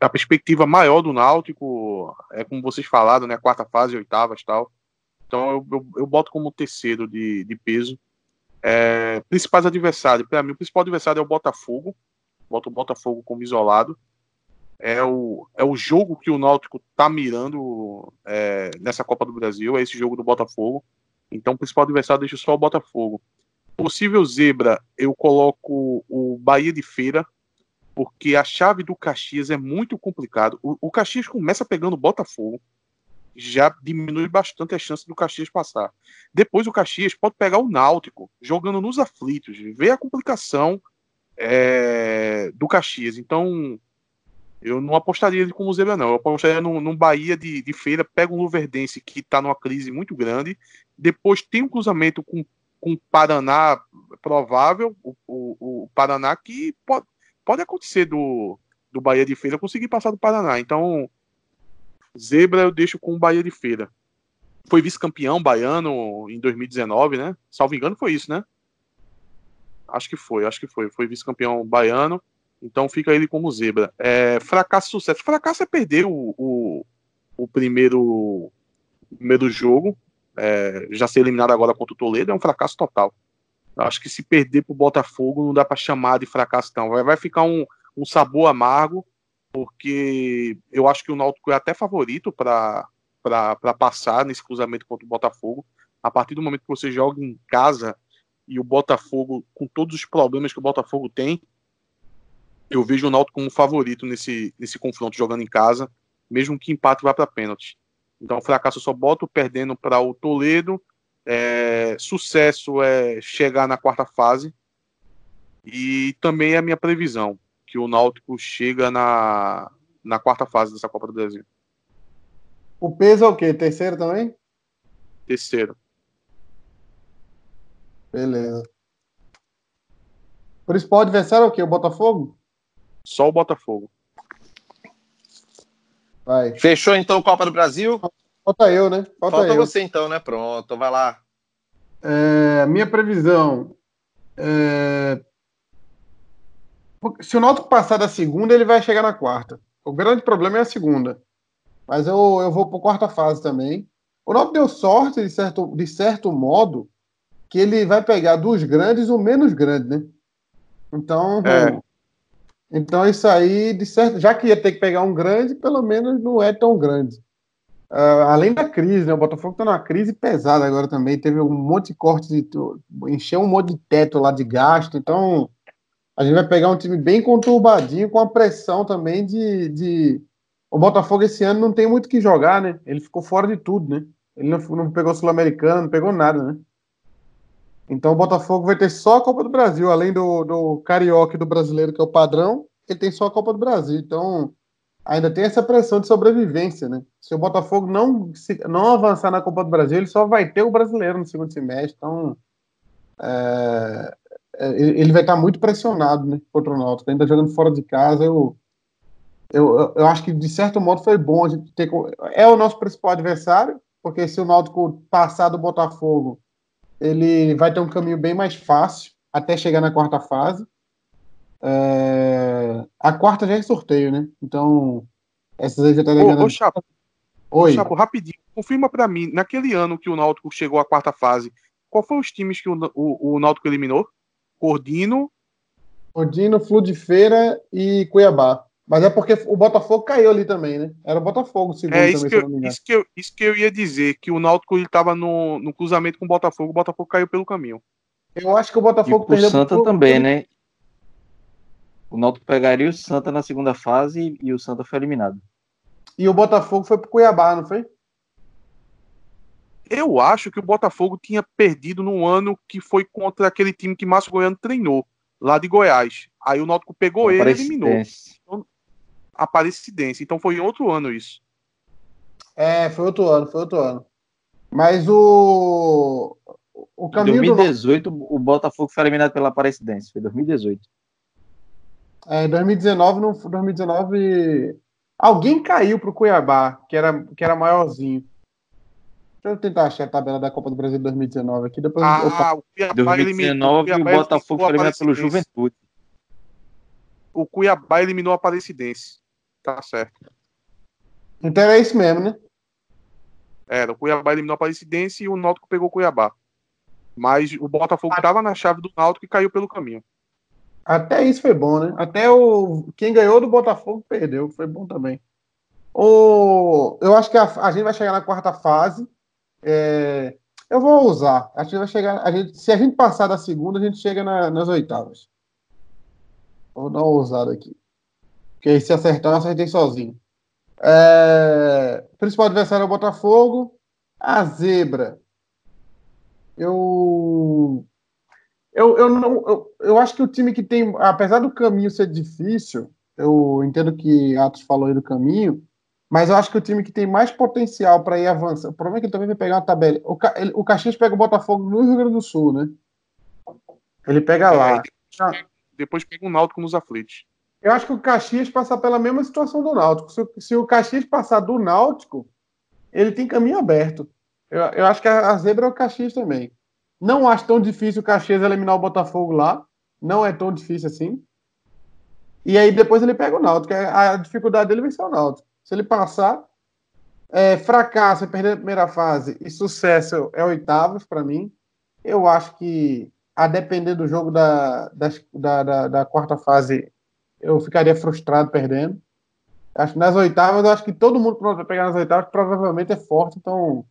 a perspectiva maior do Náutico, é como vocês falaram, né, quarta fase, oitavas tal. Então eu, eu, eu boto como terceiro de, de peso. É, principais adversários, para mim o principal adversário é o Botafogo, boto o Botafogo como isolado. É o, é o jogo que o Náutico tá mirando é, nessa Copa do Brasil, é esse jogo do Botafogo. Então o principal adversário deixa só o Botafogo possível zebra, eu coloco o Bahia de Feira, porque a chave do Caxias é muito complicado. O, o Caxias começa pegando o Botafogo, já diminui bastante a chance do Caxias passar. Depois o Caxias pode pegar o Náutico, jogando nos aflitos, ver a complicação é, do Caxias. Então, eu não apostaria ele como zebra, não. Eu apostaria num, num Bahia de, de feira, pega um Luverdense que está numa crise muito grande, depois tem um cruzamento com com Paraná provável, o, o, o, Paraná que pode, pode acontecer do, do Bahia de Feira conseguir passar do Paraná. Então, zebra eu deixo com o Bahia de Feira. Foi vice-campeão baiano em 2019, né? Salvo engano, foi isso, né? Acho que foi, acho que foi. Foi vice-campeão baiano. Então fica ele como zebra. É, fracasso sucesso. Fracasso é perder o, o, o primeiro, primeiro jogo é, já ser eliminado agora contra o Toledo é um fracasso total. Acho que se perder para o Botafogo não dá para chamar de fracasso, não. Vai, vai ficar um, um sabor amargo, porque eu acho que o Náutico é até favorito para passar nesse cruzamento contra o Botafogo. A partir do momento que você joga em casa e o Botafogo, com todos os problemas que o Botafogo tem, eu vejo o Náutico como favorito nesse, nesse confronto jogando em casa, mesmo que empate vá para pênalti. Então, fracasso eu só boto perdendo para o Toledo. É, sucesso é chegar na quarta fase. E também é a minha previsão, que o Náutico chega na, na quarta fase dessa Copa do Brasil. O peso é o quê? Terceiro também? Terceiro. Beleza. Principal adversário é o quê? O Botafogo? Só o Botafogo. Vai. Fechou então Copa do Brasil? Falta eu, né? Falta, Falta eu. você então, né? Pronto, vai lá. É, minha previsão. É... Se o Náutico passar da segunda, ele vai chegar na quarta. O grande problema é a segunda. Mas eu, eu vou para a quarta fase também. O Náutico deu sorte, de certo, de certo modo, que ele vai pegar dos grandes o menos grande, né? Então, é. Então isso aí, de certo, já que ia ter que pegar um grande, pelo menos não é tão grande. Uh, além da crise, né? O Botafogo está numa crise pesada agora também. Teve um monte de cortes, de, encheu um monte de teto lá de gasto. Então, a gente vai pegar um time bem conturbadinho, com a pressão também de, de. O Botafogo esse ano não tem muito o que jogar, né? Ele ficou fora de tudo, né? Ele não, não pegou Sul-Americano, não pegou nada, né? Então o Botafogo vai ter só a Copa do Brasil, além do, do Carioca e do Brasileiro, que é o padrão, ele tem só a Copa do Brasil. Então ainda tem essa pressão de sobrevivência, né? Se o Botafogo não, se, não avançar na Copa do Brasil, ele só vai ter o Brasileiro no segundo semestre. Então é, é ele vai estar muito pressionado né, contra o Náutico. Ainda jogando fora de casa, eu, eu, eu acho que de certo modo foi bom a gente ter. É o nosso principal adversário, porque se o Náutico passar do Botafogo ele vai ter um caminho bem mais fácil até chegar na quarta fase. É... A quarta já é sorteio, né? Então, essas aí já tá ligando. Ô, ô Chapo, Oi. Ô, Chapo, rapidinho, confirma para mim, naquele ano que o Náutico chegou à quarta fase, qual foram os times que o, o, o Náutico eliminou? Cordino. Cordino, Flu de Feira e Cuiabá. Mas é porque o Botafogo caiu ali também, né? Era o Botafogo, segundo é, isso também, que eu, isso que, eu, isso que eu ia dizer, que o Náutico estava no, no cruzamento com o Botafogo, o Botafogo caiu pelo caminho. Eu acho que o Botafogo e perdeu... o Santa pro... também, né? O Náutico pegaria o Santa na segunda fase e o Santa foi eliminado. E o Botafogo foi pro Cuiabá, não foi? Eu acho que o Botafogo tinha perdido no ano que foi contra aquele time que Márcio Goiano treinou, lá de Goiás. Aí o Náutico pegou ele e eliminou. Então, Aparecidense. Então foi em outro ano isso. É, foi outro ano, foi outro ano. Mas o. O caminho em 2018, do... o Botafogo foi eliminado pela Aparecidense. Foi 2018. É, em 2019, no 2019. Alguém caiu pro Cuiabá, que era, que era maiorzinho. Deixa eu tentar achar a tabela da Copa do Brasil de 2019 aqui. Depois ah, eu... o Cuiabá 2019 eliminou, o, o Botafogo foi eliminado pelo Juventude. O Cuiabá eliminou a Aparecidense. Tá certo. Então era isso mesmo, né? Era, o Cuiabá eliminou a Aparecidense e o Náutico pegou o Cuiabá. Mas o Botafogo estava na chave do Náutico e caiu pelo caminho. Até isso foi bom, né? Até o quem ganhou do Botafogo perdeu, foi bom também. O... Eu acho que a, a gente vai chegar na quarta fase. É... Eu vou usar. A gente vai chegar. A gente, se a gente passar da segunda, a gente chega na, nas oitavas. Vou dar uma ousada aqui. Porque se acertar, eu acertei sozinho. É... Principal adversário é o Botafogo. A Zebra. Eu. Eu, eu, não, eu, eu acho que o time que tem. Apesar do caminho ser difícil, eu entendo que Atos falou aí do caminho, mas eu acho que o time que tem mais potencial para ir avançando. O problema é que ele também vai pegar uma tabela. O, ele, o Caxias pega o Botafogo no Rio Grande do Sul, né? Ele pega lá. É, depois pega o Náutico nos aflitos. Eu acho que o Caxias passa pela mesma situação do Náutico. Se, se o Caxias passar do Náutico, ele tem caminho aberto. Eu, eu acho que a, a, zebra é o Caxias também. Não acho tão difícil o Caxias eliminar o Botafogo lá. Não é tão difícil assim. E aí depois ele pega o Náutico. A, a dificuldade dele vai ser o Náutico. Se ele passar, é, fracasso e perder a primeira fase e sucesso é oitavos para mim. Eu acho que, a depender do jogo da, da, da, da quarta fase, eu ficaria frustrado perdendo. Acho que nas oitavas, eu acho que todo mundo que vai pegar nas oitavas provavelmente é forte, então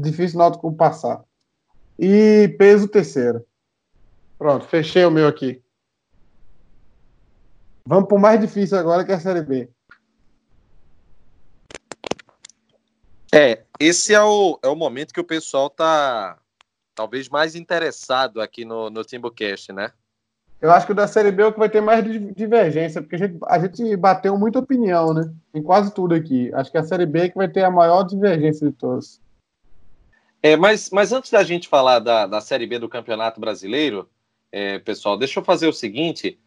difícil o Náutico passar. E peso terceiro. Pronto, fechei o meu aqui. Vamos para o mais difícil agora, que é a Série B. É, esse é o, é o momento que o pessoal tá talvez mais interessado aqui no, no Timbucast, né? Eu acho que o da Série B é o que vai ter mais divergência, porque a gente, a gente bateu muita opinião, né? Em quase tudo aqui. Acho que a Série B é que vai ter a maior divergência de todos. É, mas, mas antes da gente falar da, da Série B do Campeonato Brasileiro, é, pessoal, deixa eu fazer o seguinte.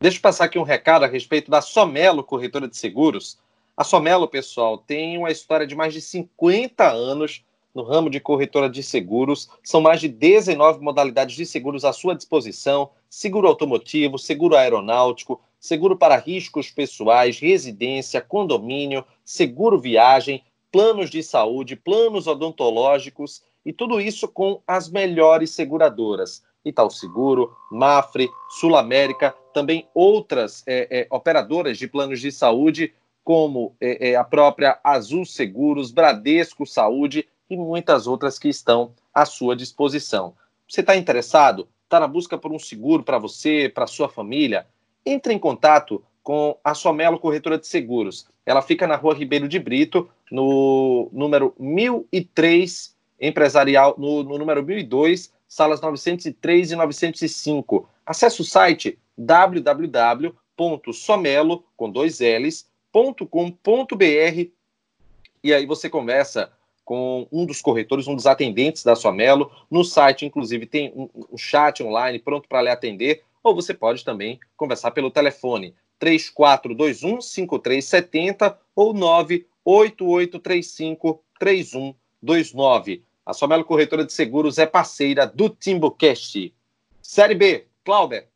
Deixa eu passar aqui um recado a respeito da Somelo Corretora de Seguros. A Somelo, pessoal, tem uma história de mais de 50 anos no ramo de corretora de seguros. São mais de 19 modalidades de seguros à sua disposição: seguro automotivo, seguro aeronáutico, seguro para riscos pessoais, residência, condomínio, seguro viagem, planos de saúde, planos odontológicos e tudo isso com as melhores seguradoras. Itaú Seguro, Mafre, Sul América, também outras é, é, operadoras de planos de saúde, como é, é a própria Azul Seguros, Bradesco Saúde e muitas outras que estão à sua disposição. Você está interessado? Está na busca por um seguro para você, para sua família? Entre em contato com a Somelo Corretora de Seguros. Ela fica na rua Ribeiro de Brito, no número 1003, empresarial, no, no número 1002, salas 903 e 905. Acesse o site www.somelo, com dois L's, .com.br e aí você conversa com um dos corretores, um dos atendentes da sua Melo. No site, inclusive, tem um, um chat online pronto para lhe atender, ou você pode também conversar pelo telefone 3421-5370 ou 98835-3129. A sua Melo Corretora de Seguros é parceira do TimbuCast. Série B, Clauber.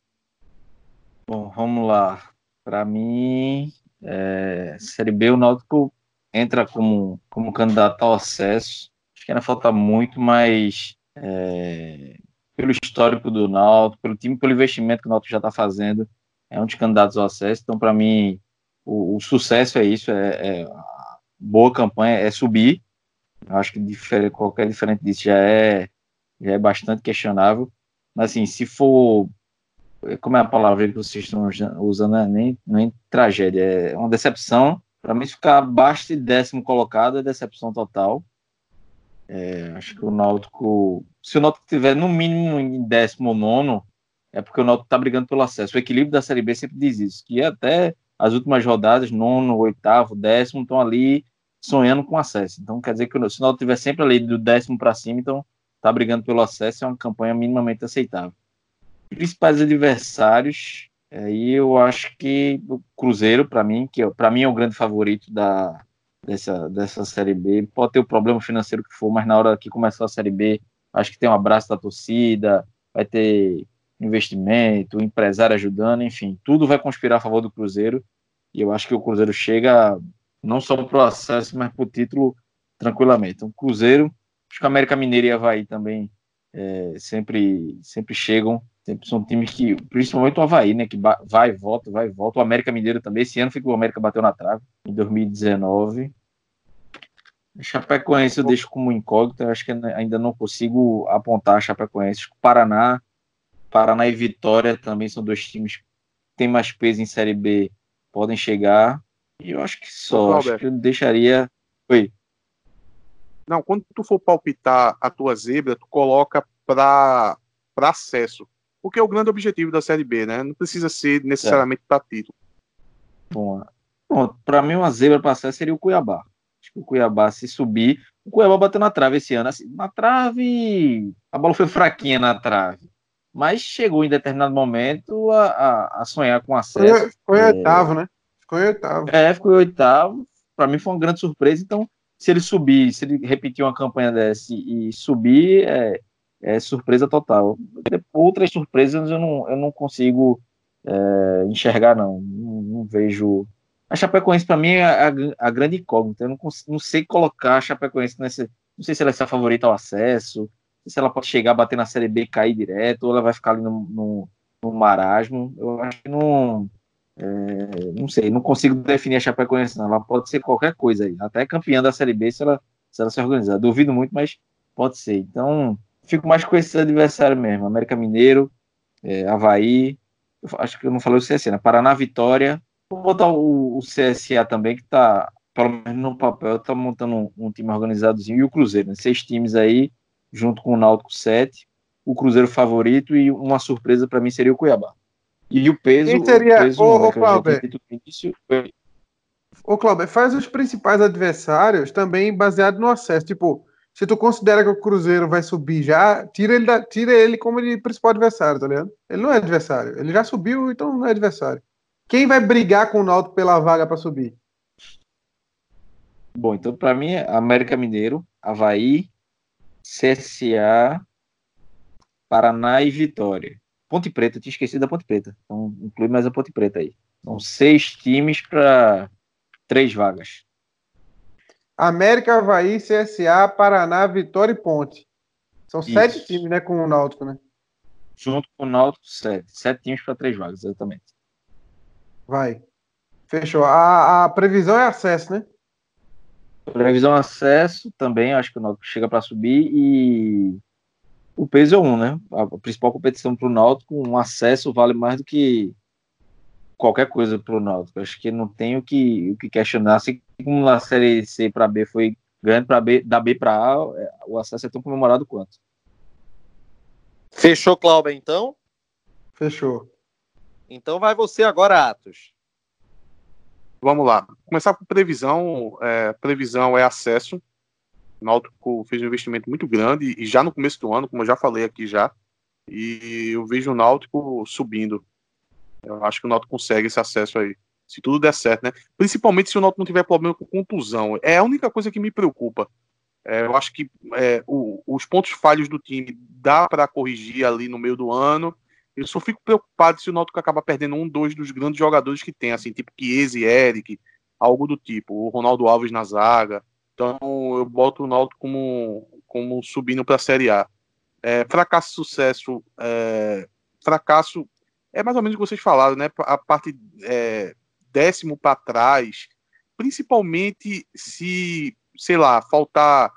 Bom, vamos lá. Para mim, é, Série B, o Náutico entra como, como candidato ao acesso. Acho que ainda falta muito, mas é, pelo histórico do Náutico, pelo time, pelo investimento que o Náutico já está fazendo, é um dos candidatos ao acesso. Então, para mim, o, o, sucesso é isso, é, é boa campanha, é subir. Eu acho que diferente, qualquer diferente disso já é, já é bastante questionável. Mas, assim, se for como é a palavra que vocês estão usando, é nem, nem tragédia, é uma decepção para mim, ficar abaixo de décimo colocado é decepção total. É, acho que o Náutico, se o Náutico tiver no mínimo em décimo ou nono, é porque o Náutico está brigando pelo acesso. O equilíbrio da Série B sempre diz isso, que até as últimas rodadas, nono, oitavo, décimo, estão ali sonhando com acesso. Então, quer dizer que se o Náutico estiver sempre ali do décimo para cima, então está brigando pelo acesso, é uma campanha minimamente aceitável. Principais adversários, Aí eu acho que o Cruzeiro, para mim, que é, para mim é o grande favorito da, dessa, dessa Série B, pode ter o problema financeiro que for, mas na hora que começar a Série B, acho que tem um abraço da torcida, vai ter investimento, empresário ajudando, enfim, tudo vai conspirar a favor do Cruzeiro. E eu acho que o Cruzeiro chega não só para o acesso, mas para o título tranquilamente. Então, Cruzeiro, acho que a América Mineira e Havaí também é, sempre, sempre chegam Sempre são times que, principalmente o Havaí, né? Que vai e volta, vai e volta. O América Mineiro também. Esse ano foi que o América bateu na trave, em 2019. Chapecoense eu deixo como incógnito. Eu acho que ainda não consigo apontar a Chapecoense. Paraná, Paraná e Vitória também são dois times que têm mais peso em Série B, podem chegar. E eu acho que só. Acho que eu deixaria. Oi. Não, quando tu for palpitar a tua zebra, tu coloca para acesso porque é o grande objetivo da Série B, né? Não precisa ser necessariamente é. para título. Bom, bom para mim uma zebra para acesso seria o Cuiabá. Acho que o Cuiabá se subir, o Cuiabá bateu na trave esse ano. Assim, na trave, a bola foi fraquinha na trave, mas chegou em determinado momento a, a, a sonhar com acesso. Ficou em é, oitavo, né? Ficou em oitavo. É, ficou em oitavo. Para mim foi uma grande surpresa. Então, se ele subir, se ele repetir uma campanha dessa e subir, é, é surpresa total. Outras surpresas eu não, eu não consigo é, enxergar, não. não. não. vejo. A Chapecoense, para mim, é a, a, grande incógnita. Eu não, consigo, não sei colocar a Chapecoense nessa. Não sei se ela é a favorita ao acesso, se ela pode chegar, bater na Série B e cair direto, ou ela vai ficar ali no, no, no marasmo. Eu acho que não. É, não sei, não consigo definir a Chapecoense, não. Ela pode ser qualquer coisa aí. Até campeã da Série B se ela se, ela se organizar. Duvido muito, mas pode ser. Então, fico mais com esses adversários mesmo. América Mineiro, é, Havaí, acho que eu não falei o CSA, né? Paraná Vitória. Vou botar o, o CSA também, que tá, pelo menos no papel, tá montando um, um time organizadozinho. E o Cruzeiro, né? Seis times aí, junto com o Náutico sete. O Cruzeiro favorito e uma surpresa para mim seria o Cuiabá. E o peso. Quem seria- o peso ô, ô, Cláudio. Ô, Cláudio, faz os principais adversários também baseado no acesso. Tipo, se tu considera que o Cruzeiro vai subir já, tira ele, da- tira ele como de principal adversário, tá ligado? Ele não é adversário. Ele já subiu, então não é adversário. Quem vai brigar com o Náutico pela vaga pra subir? Bom, então para mim é América Mineiro, Havaí, CSA, Paraná e Vitória. Ponte Preta, tinha esquecido da Ponte Preta. Então inclui mais a Ponte Preta aí. São seis times para três vagas. América, Havaí, CSA, Paraná, Vitória e Ponte. São Isso. sete times, né, com o Náutico, né? Junto com o Náutico, sete. Sete times para três vagas, exatamente. Vai. Fechou. A, a previsão é acesso, né? Previsão acesso também, acho que o Náutico chega para subir e o peso é um, né? A principal competição para o Náutico, um acesso vale mais do que qualquer coisa para o Náutico. Acho que não tem o que, o que questionar. Assim como na série C para B foi ganhando para B, da B para A, é, o acesso é tão comemorado quanto. Fechou, Cláudio, então? Fechou. Então vai você agora, Atos. Vamos lá. Começar por previsão. É, previsão é acesso. O Náutico fez um investimento muito grande e já no começo do ano, como eu já falei aqui já, e eu vejo o Náutico subindo. Eu acho que o Náutico consegue esse acesso aí. Se tudo der certo, né? Principalmente se o Náutico não tiver problema com contusão. É a única coisa que me preocupa. É, eu acho que é, o- os pontos falhos do time dá para corrigir ali no meio do ano. Eu só fico preocupado se o Náutico acaba perdendo um, dois dos grandes jogadores que tem, assim, tipo Chiesa Eric, algo do tipo, o Ronaldo Alves na zaga. Então eu boto o Náutico como, como subindo para a Série A. É, fracasso, sucesso, é, fracasso é mais ou menos o que vocês falaram, né? A parte é, décimo para trás, principalmente se, sei lá, faltar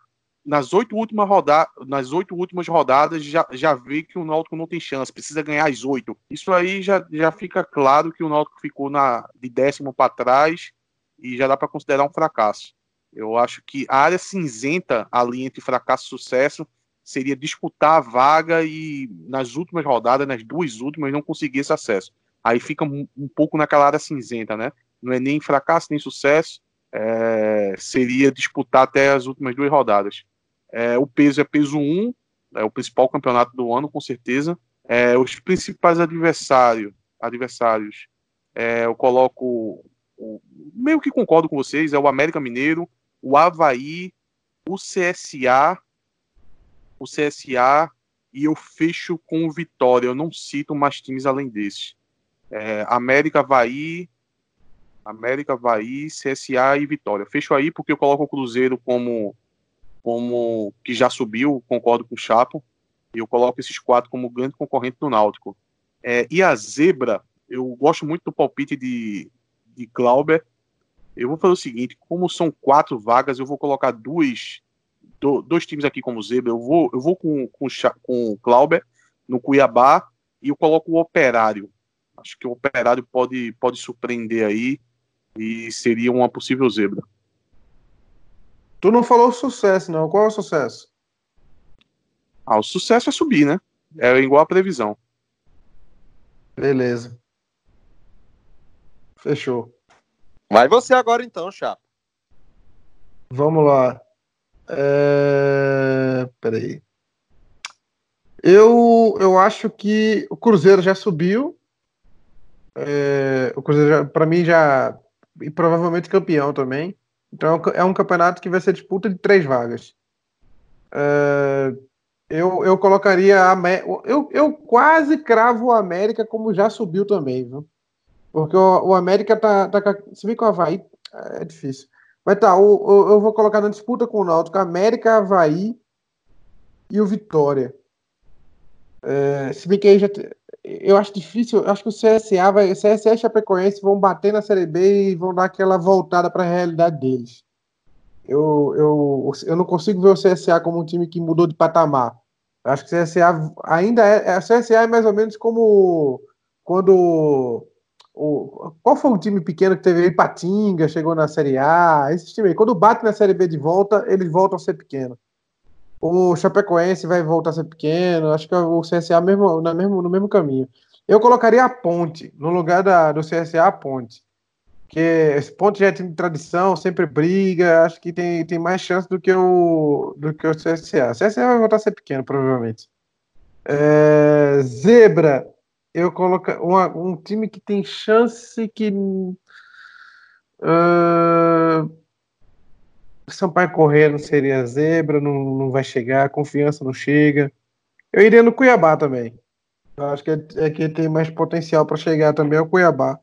nas oito últimas rodadas, nas oito últimas rodadas já, já vê que o Náutico não tem chance, precisa ganhar as oito. Isso aí já, já fica claro que o Náutico ficou na, de décimo para trás e já dá para considerar um fracasso. Eu acho que a área cinzenta ali entre fracasso e sucesso seria disputar a vaga e nas últimas rodadas, nas duas últimas, não conseguir esse acesso. Aí fica um, um pouco naquela área cinzenta, né? Não é nem fracasso nem sucesso, é, seria disputar até as últimas duas rodadas. É, o peso é peso 1, é o principal campeonato do ano, com certeza. É, os principais adversários, adversários é, eu coloco, o- meio que concordo com vocês, é o América Mineiro, o Havaí, o CSA, o CSA e eu fecho com o Vitória. Eu não cito mais times além desses. É, América, Havaí, América, Havaí, CSA e Vitória. Fecho aí porque eu coloco o Cruzeiro como como que já subiu, concordo com o Chapo, e eu coloco esses quatro como grande concorrente do Náutico. É, e a Zebra, eu gosto muito do palpite de, de Glauber. Eu vou fazer o seguinte: como são quatro vagas, eu vou colocar duas, do- dois times aqui como Zebra. Eu vou, eu vou com, com, com o Glauber no Cuiabá e eu coloco o Operário. Acho que o Operário pode, pode surpreender aí e seria uma possível zebra. Tu não falou sucesso, não. Qual é o sucesso? Ah, o sucesso é subir, né? É igual a previsão. Beleza. Fechou. Vai você agora então, Chapa. Vamos lá. É... Peraí. Eu, eu acho que o Cruzeiro já subiu. É, O Cruzeiro, para mim, já. E provavelmente campeão também. Então é um é um campeonato que vai ser disputa de três vagas. É, Eu, eu colocaria. A, eu, eu quase cravo o América como já subiu também, viu? Porque o, o América tá, tá. Se bem que o Havaí é difícil. Mas tá, o, o- eu vou colocar na disputa com o Náutico América, Havaí e o Vitória. É, se bem que aí já. Eu acho difícil, eu acho que o CSA vai. CSA e Chapecoense vão bater na Série B e vão dar aquela voltada para a realidade deles. Eu, eu, eu não consigo ver o CSA como um time que mudou de patamar. Eu acho que o CSA ainda é. A CSA é mais ou menos como quando. O, qual foi o time pequeno que teve aí? Patinga, chegou na Série A. Esse time aí, quando bate na Série B de volta, eles voltam a ser pequeno. O Chapecoense vai voltar a ser pequeno. Acho que o CSA mesmo, no, mesmo, no mesmo caminho. Eu colocaria a Ponte, no lugar da, do CSA, a Ponte. Porque esse Ponte já é time de tradição, sempre briga, acho que tem, tem mais chance do que o, do que o CSA. O CSA vai voltar a ser pequeno, provavelmente. É, Zebra, eu coloco um time que tem chance que. Uh, Sampaio correr não seria zebra, não, não vai chegar, confiança não chega. Eu iria no Cuiabá também. Eu acho que é, é que tem mais potencial para chegar também é o Cuiabá.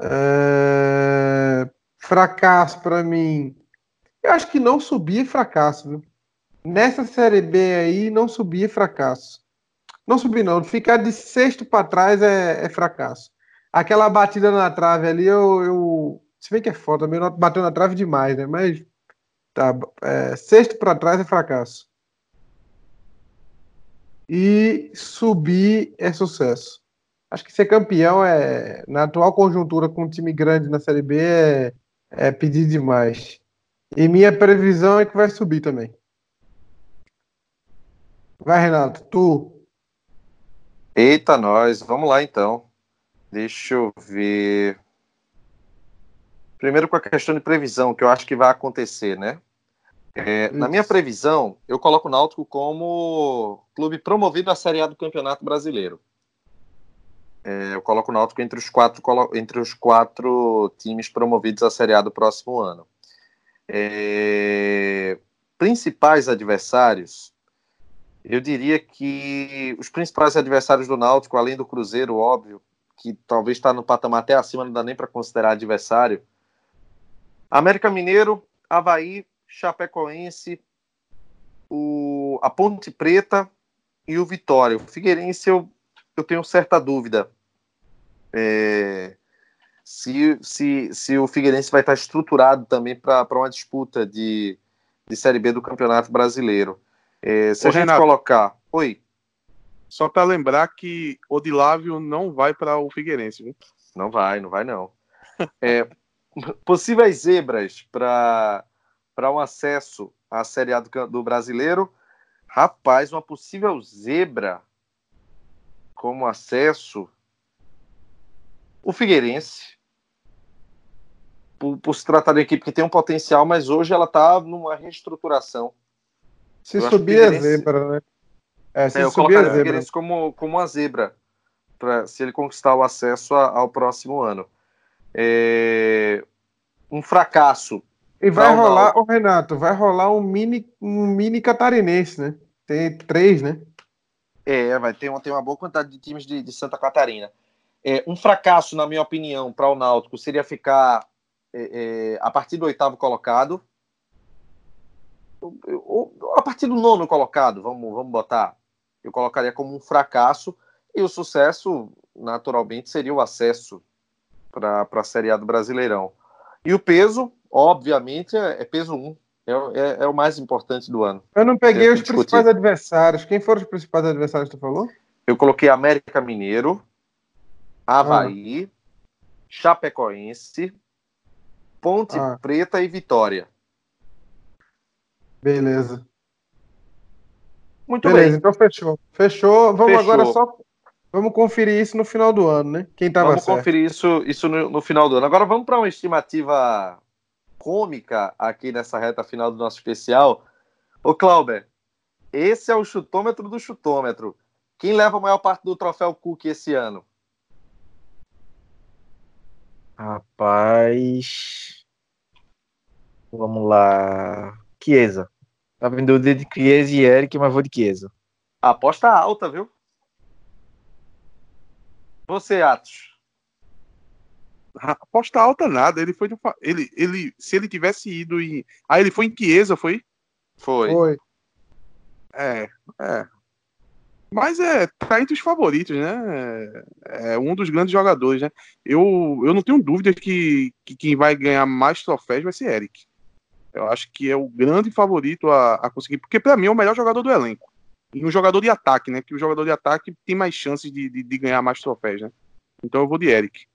É... Fracasso para mim. Eu acho que não subir é fracasso, viu? Nessa série B aí, não subir é fracasso. Não subir, não. Ficar de sexto para trás é, é, fracasso. Aquela batida na trave ali, eu, eu. Se bem que é foda, meu bateu na trave demais, né? Mas. Tá. É, sexto para trás é fracasso e subir é sucesso. Acho que ser campeão é, na atual conjuntura com um time grande na Série B, é, é pedir demais. E minha previsão é que vai subir também. Vai, Renato, tu. Eita, nós. Vamos lá então. Deixa eu ver. Primeiro com a questão de previsão, que eu acho que vai acontecer, né? É, na minha previsão, eu coloco o Náutico como clube promovido à Série A do Campeonato Brasileiro. É, eu coloco o Náutico entre os, quatro, entre os quatro times promovidos à Série A do próximo ano. É, principais adversários, eu diria que os principais adversários do Náutico, além do Cruzeiro, óbvio, que talvez está no patamar até acima, não dá nem para considerar adversário. América Mineiro, Havaí, Chapecoense, o, a Ponte Preta e o Vitória. O Figueirense eu, eu tenho certa dúvida é, se, se, se o Figueirense vai estar estruturado também para uma disputa de, de Série B do Campeonato Brasileiro. É, se Ô, a gente Renato, colocar. Oi. Só para lembrar que Odilávio não vai para o Figueirense, viu? Não vai, não vai não. É, possíveis zebras para para um acesso à Série A do, do Brasileiro. Rapaz, uma possível zebra como acesso. O Figueirense, por, por, se tratar de uma equipe que tem um potencial, mas hoje ela está numa reestruturação. Se eu subir Figueirense... zebra, né? É, se é, eu subir é zebra. como, como uma zebra, pra, se ele conquistar o acesso a, ao próximo ano. É, um fracasso e vai rolar, o Renato, vai rolar um mini, um mini catarinense, né? Tem três, né? É, vai ter uma, ter uma boa quantidade de times de, de Santa Catarina. É, um fracasso, na minha opinião, para o Náutico seria ficar é, é, a partir do oitavo colocado. Ou, a partir do nono colocado, vamos, vamos botar. Eu colocaria como um fracasso. E o sucesso, naturalmente, seria o acesso para a Série A do Brasileirão. E o peso, obviamente, é, é peso 1. É, é, é, o mais importante do ano. Eu não peguei os discutir. principais adversários. Quem foram os principais adversários que tu falou? Eu coloquei América Mineiro, Havaí, ah. Chapecoense, Ponte ah. Preta e Vitória. Beleza. Muito Beleza, bem. então fechou. Fechou. Vamos fechou. agora só. Vamos conferir isso no final do ano, né? Quem tava Vamos certo. conferir isso, isso no, no final do ano. Agora vamos para uma estimativa cômica aqui nessa reta final do nosso especial. Ô, Clauber, esse é o chutômetro do chutômetro. Quem leva a maior parte do troféu Cook esse ano? Rapaz. Vamos lá. Chiesa. Tá vendo de Chiesa e Eric, mas vou de Chiesa. Aposta alta, viu? Você, Atos aposta alta nada. Ele foi no, ele, ele, se ele tivesse ido em. Ah, ele foi em Chiesa, foi? Foi. Foi. É, é. Mas é, tá entre os favoritos, né? É, é um dos grandes jogadores, né? Eu, eu não tenho dúvida que, que quem vai ganhar mais troféus vai ser Eric. Eu acho que é o grande favorito a, a conseguir, porque para mim é o melhor jogador do elenco. E um jogador de ataque, né? Que o jogador de ataque tem mais chances de, de, de ganhar mais troféus, né? Então eu vou de Eric.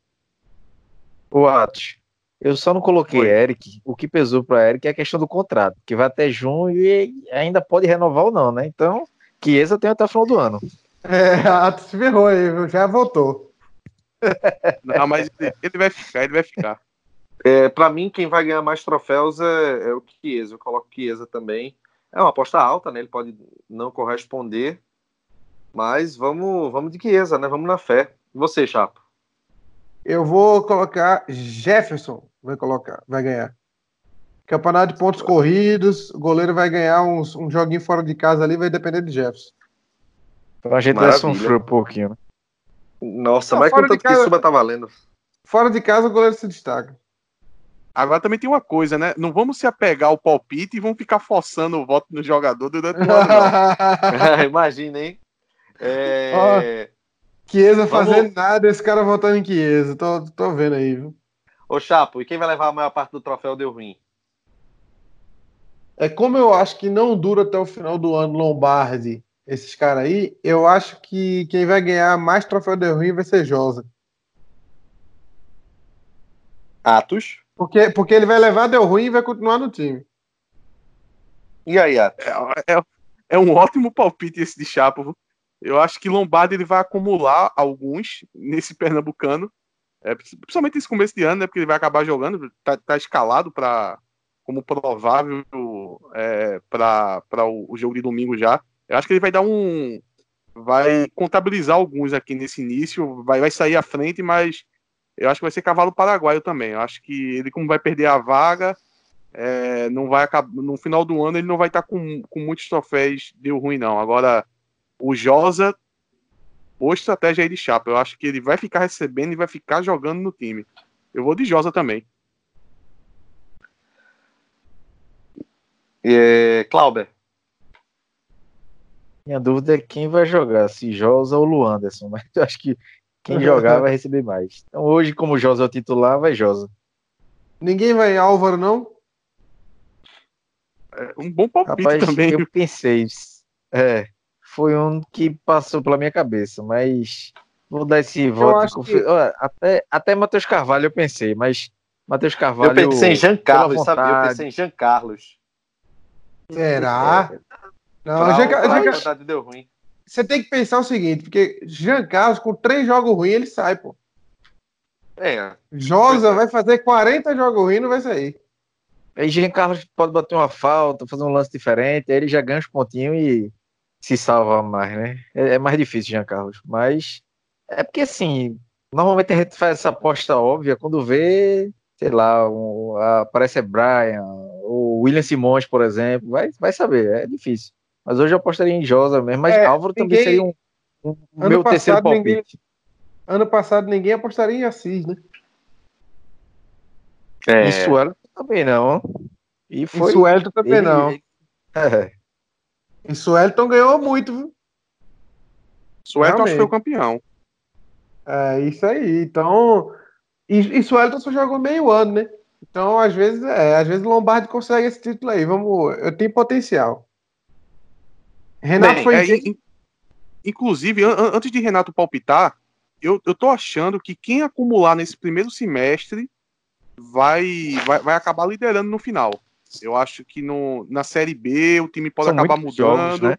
O Atos, eu só não coloquei Foi. Eric. O que pesou para Eric é a questão do contrato, que vai até junho e ainda pode renovar ou não, né? Então, Chiesa tem até o final do ano. É, Atos se ferrou já voltou. Não, mas ele, ele vai ficar, ele vai ficar. É, para mim, quem vai ganhar mais troféus é, é o Chiesa. Eu coloco Chiesa também. É uma aposta alta, né? Ele pode não corresponder. Mas vamos, vamos de Chiesa, né? Vamos na fé. E você, Chapo? Eu vou colocar Jefferson. Vai colocar, vai ganhar. Campeonato de pontos corridos. O goleiro vai ganhar uns, um joguinho fora de casa ali, vai depender de Jefferson. Então a gente vai sofrer um pouquinho, né? Nossa, não, mas casa, que suba tá valendo. Fora de casa, o goleiro se destaca. Agora também tem uma coisa, né? Não vamos se apegar ao palpite e vamos ficar forçando o voto no jogador durante o ano, Imagina, hein? É... Oh, Chiesa vamos... fazendo nada, esse cara votando em Chiesa. Tô, tô vendo aí, viu? Ô, Chapo, e quem vai levar a maior parte do troféu deu ruim? É como eu acho que não dura até o final do ano Lombardi, esses caras aí, eu acho que quem vai ganhar mais troféu deu ruim vai ser Josa. Atos? Porque, porque ele vai levar deu ruim e vai continuar no time. E aí, é, é, é, um ótimo palpite esse de Chapo. Eu acho que Lombardi ele vai acumular alguns nesse Pernambucano. É, principalmente nesse começo de ano, né? Porque ele vai acabar jogando, tá, tá escalado para como provável é, para o, o jogo de domingo já. Eu acho que ele vai dar um. Vai contabilizar alguns aqui nesse início, vai, vai sair à frente, mas eu acho que vai ser cavalo paraguaio também. Eu acho que ele, como vai perder a vaga, é, não vai acabar, no final do ano ele não vai estar com, com muitos troféus deu ruim, não. Agora, o Josa, boa estratégia aí de chapa. Eu acho que ele vai ficar recebendo e vai ficar jogando no time. Eu vou de Josa também. É, Clauber. Minha dúvida é quem vai jogar, se Josa ou Luanderson, mas eu acho que quem jogar vai receber mais. Então hoje, como Josa é o titular, vai Josa. Ninguém vai Álvaro, não? É um bom palpite Rapaz, também. Eu pensei. É, foi um que passou pela minha cabeça, mas vou dar esse eu voto. Que... Até, até Matheus Carvalho eu pensei, mas Matheus Carvalho. Eu pensei em Jean Carlos, sabe? Eu pensei em Jean Carlos. Será? É. Não, Jean, Jean, deu ruim você tem que pensar o seguinte, porque Jean Carlos, com três jogos ruins, ele sai, pô. É. Josa vai fazer 40 jogos ruins não vai sair. Aí Jean Carlos pode bater uma falta, fazer um lance diferente, aí ele já ganha os pontinhos e se salva mais, né? É, é mais difícil, Jean Carlos. Mas é porque assim, normalmente a gente faz essa aposta óbvia quando vê, sei lá, um, aparece Brian, ou William Simões, por exemplo, vai, vai saber, é difícil. Mas hoje eu apostaria em Josa mesmo. Mas é, Álvaro ninguém... também seria um, um meu passado, terceiro palpite. Ninguém... Ano passado ninguém apostaria em Assis, né? É. E Suelton também não. E foi. E Suelton também ele... não. É. E Suelton ganhou muito, viu? Suelton acho que foi o campeão. É isso aí. Então. E, e Suelton só jogou meio ano, né? Então, às vezes, é, às vezes Lombardi consegue esse título aí. Vamos, eu tenho potencial. Renato Bem, foi. É, inclusive, an antes de Renato palpitar, eu, eu tô achando que quem acumular nesse primeiro semestre vai, vai, vai acabar liderando no final. Eu acho que no, na Série B o time pode São acabar mudando. Jogos, né?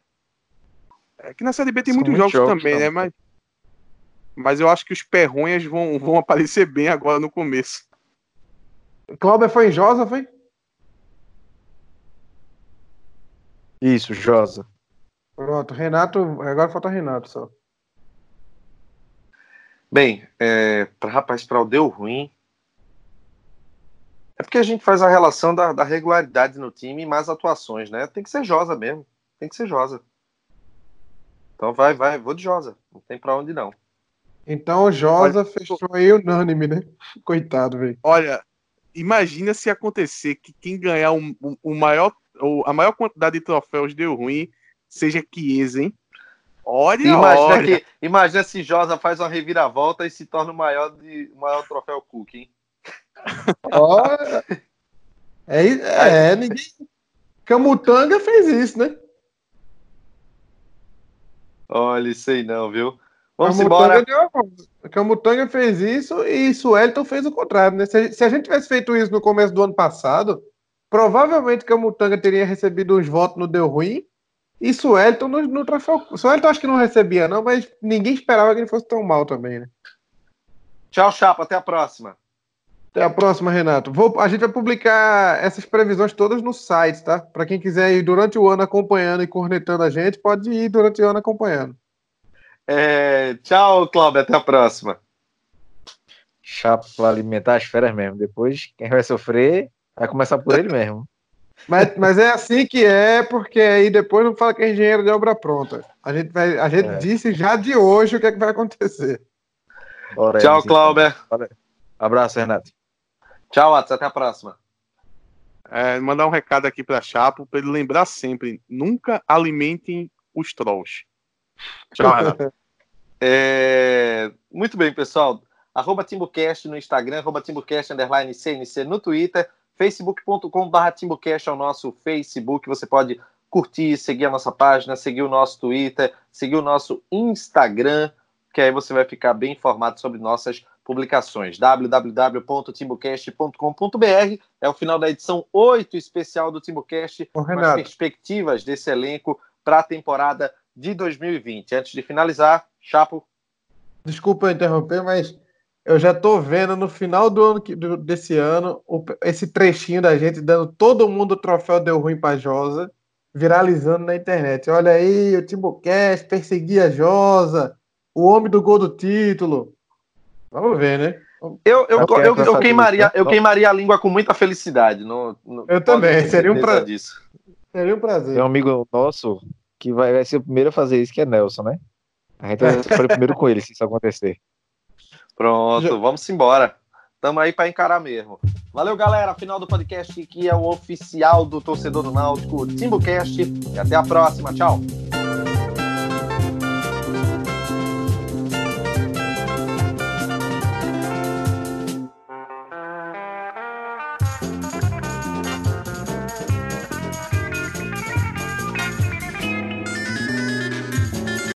É que na Série B tem São muitos, muitos jogos, jogos, também, né? Mas, mas eu acho que os perronhas vão, vão aparecer bem agora no começo. Cláudio foi em Josa, foi? Isso, Josa. Pronto, Renato, agora falta Renato só. Bem, é, para rapaz, para o deu ruim. É porque a gente faz a relação da, da, regularidade no time e mais atuações, né? Tem que ser Josa mesmo. Tem que ser Josa. Então vai, vai, vou de Josa. Não tem para onde não. Então Josa Olha, fechou aí unânime, né? Coitado, velho. Olha, imagina se acontecer que quem ganhar o, o, o maior, o, a maior quantidade de troféus deu ruim seja Chiesa, hein? Olha, imagina, olha. Que, imagina se Josa faz uma reviravolta e se torna o maior, de, o maior troféu Cook, hein? Olha. É, é, é, ninguém. Camutanga fez isso, né? Olha, isso aí não, viu? Vamos embora. Camutanga fez isso e Suelton fez o contrário, né? Se, se, a gente tivesse feito isso no começo do ano passado, provavelmente Camutanga teria recebido uns votos no Deu Ruim E Suelton no, no troféu. Suelton acho que não recebia, não, mas ninguém esperava que ele fosse tão mal também, né? Tchau, Chapa. Até a próxima. Até a próxima, Renato. Vou, a gente vai publicar essas previsões todas no site, tá? Para quem quiser ir durante o ano acompanhando e cornetando a gente, pode ir durante o ano acompanhando. É, tchau, Cláudio. Até a próxima. Chapa para alimentar as feras mesmo. Depois, quem vai sofrer vai começar por ele mesmo. Mas, mas é assim que é, porque aí depois não fala que é engenheiro de obra pronta. A gente, vai, a gente é. disse já de hoje o que, é que vai acontecer. Tchau, Cláudio. Abraço, Renato. Tchau, Atos. Até a próxima. É, mandar um recado aqui para Chapo, para ele lembrar sempre: nunca alimentem os trolls. Tchau, Renato. É, muito bem, pessoal. Arroba TimbuCast no Instagram, arroba TimbuCast underline CNC no Twitter, facebook.com.br TimbuCast é o nosso Facebook. Você pode curtir, seguir a nossa página, seguir o nosso Twitter, seguir o nosso Instagram, que aí você vai ficar bem informado sobre nossas publicações. www.timbucast.com.br é o final da edição 8 especial do Timbucast, com as perspectivas desse elenco para a temporada de 2020. Antes de finalizar, Chapo. Desculpa interromper, mas eu já estou vendo no final do ano do, desse ano o, esse trechinho da gente dando todo mundo o troféu deu ruim para Josa, viralizando na internet. Olha aí, o Timbucast perseguia Josa, o homem do gol do título. Vamos ver, né? Eu, eu, eu, eu, eu queimaria, eu queimaria a língua com muita felicidade. No, no eu também, seria um, pra... seria um prazer. Tem um amigo nosso que vai, vai ser o primeiro a fazer isso, que é Nelson, né? A gente vai ser o primeiro com ele, se isso acontecer. Pronto, Já... vamos embora. Tamo aí para encarar mesmo. Valeu, galera. Final do podcast que é o oficial do torcedor do Náutico, Timbucast. E até a próxima. Tchau.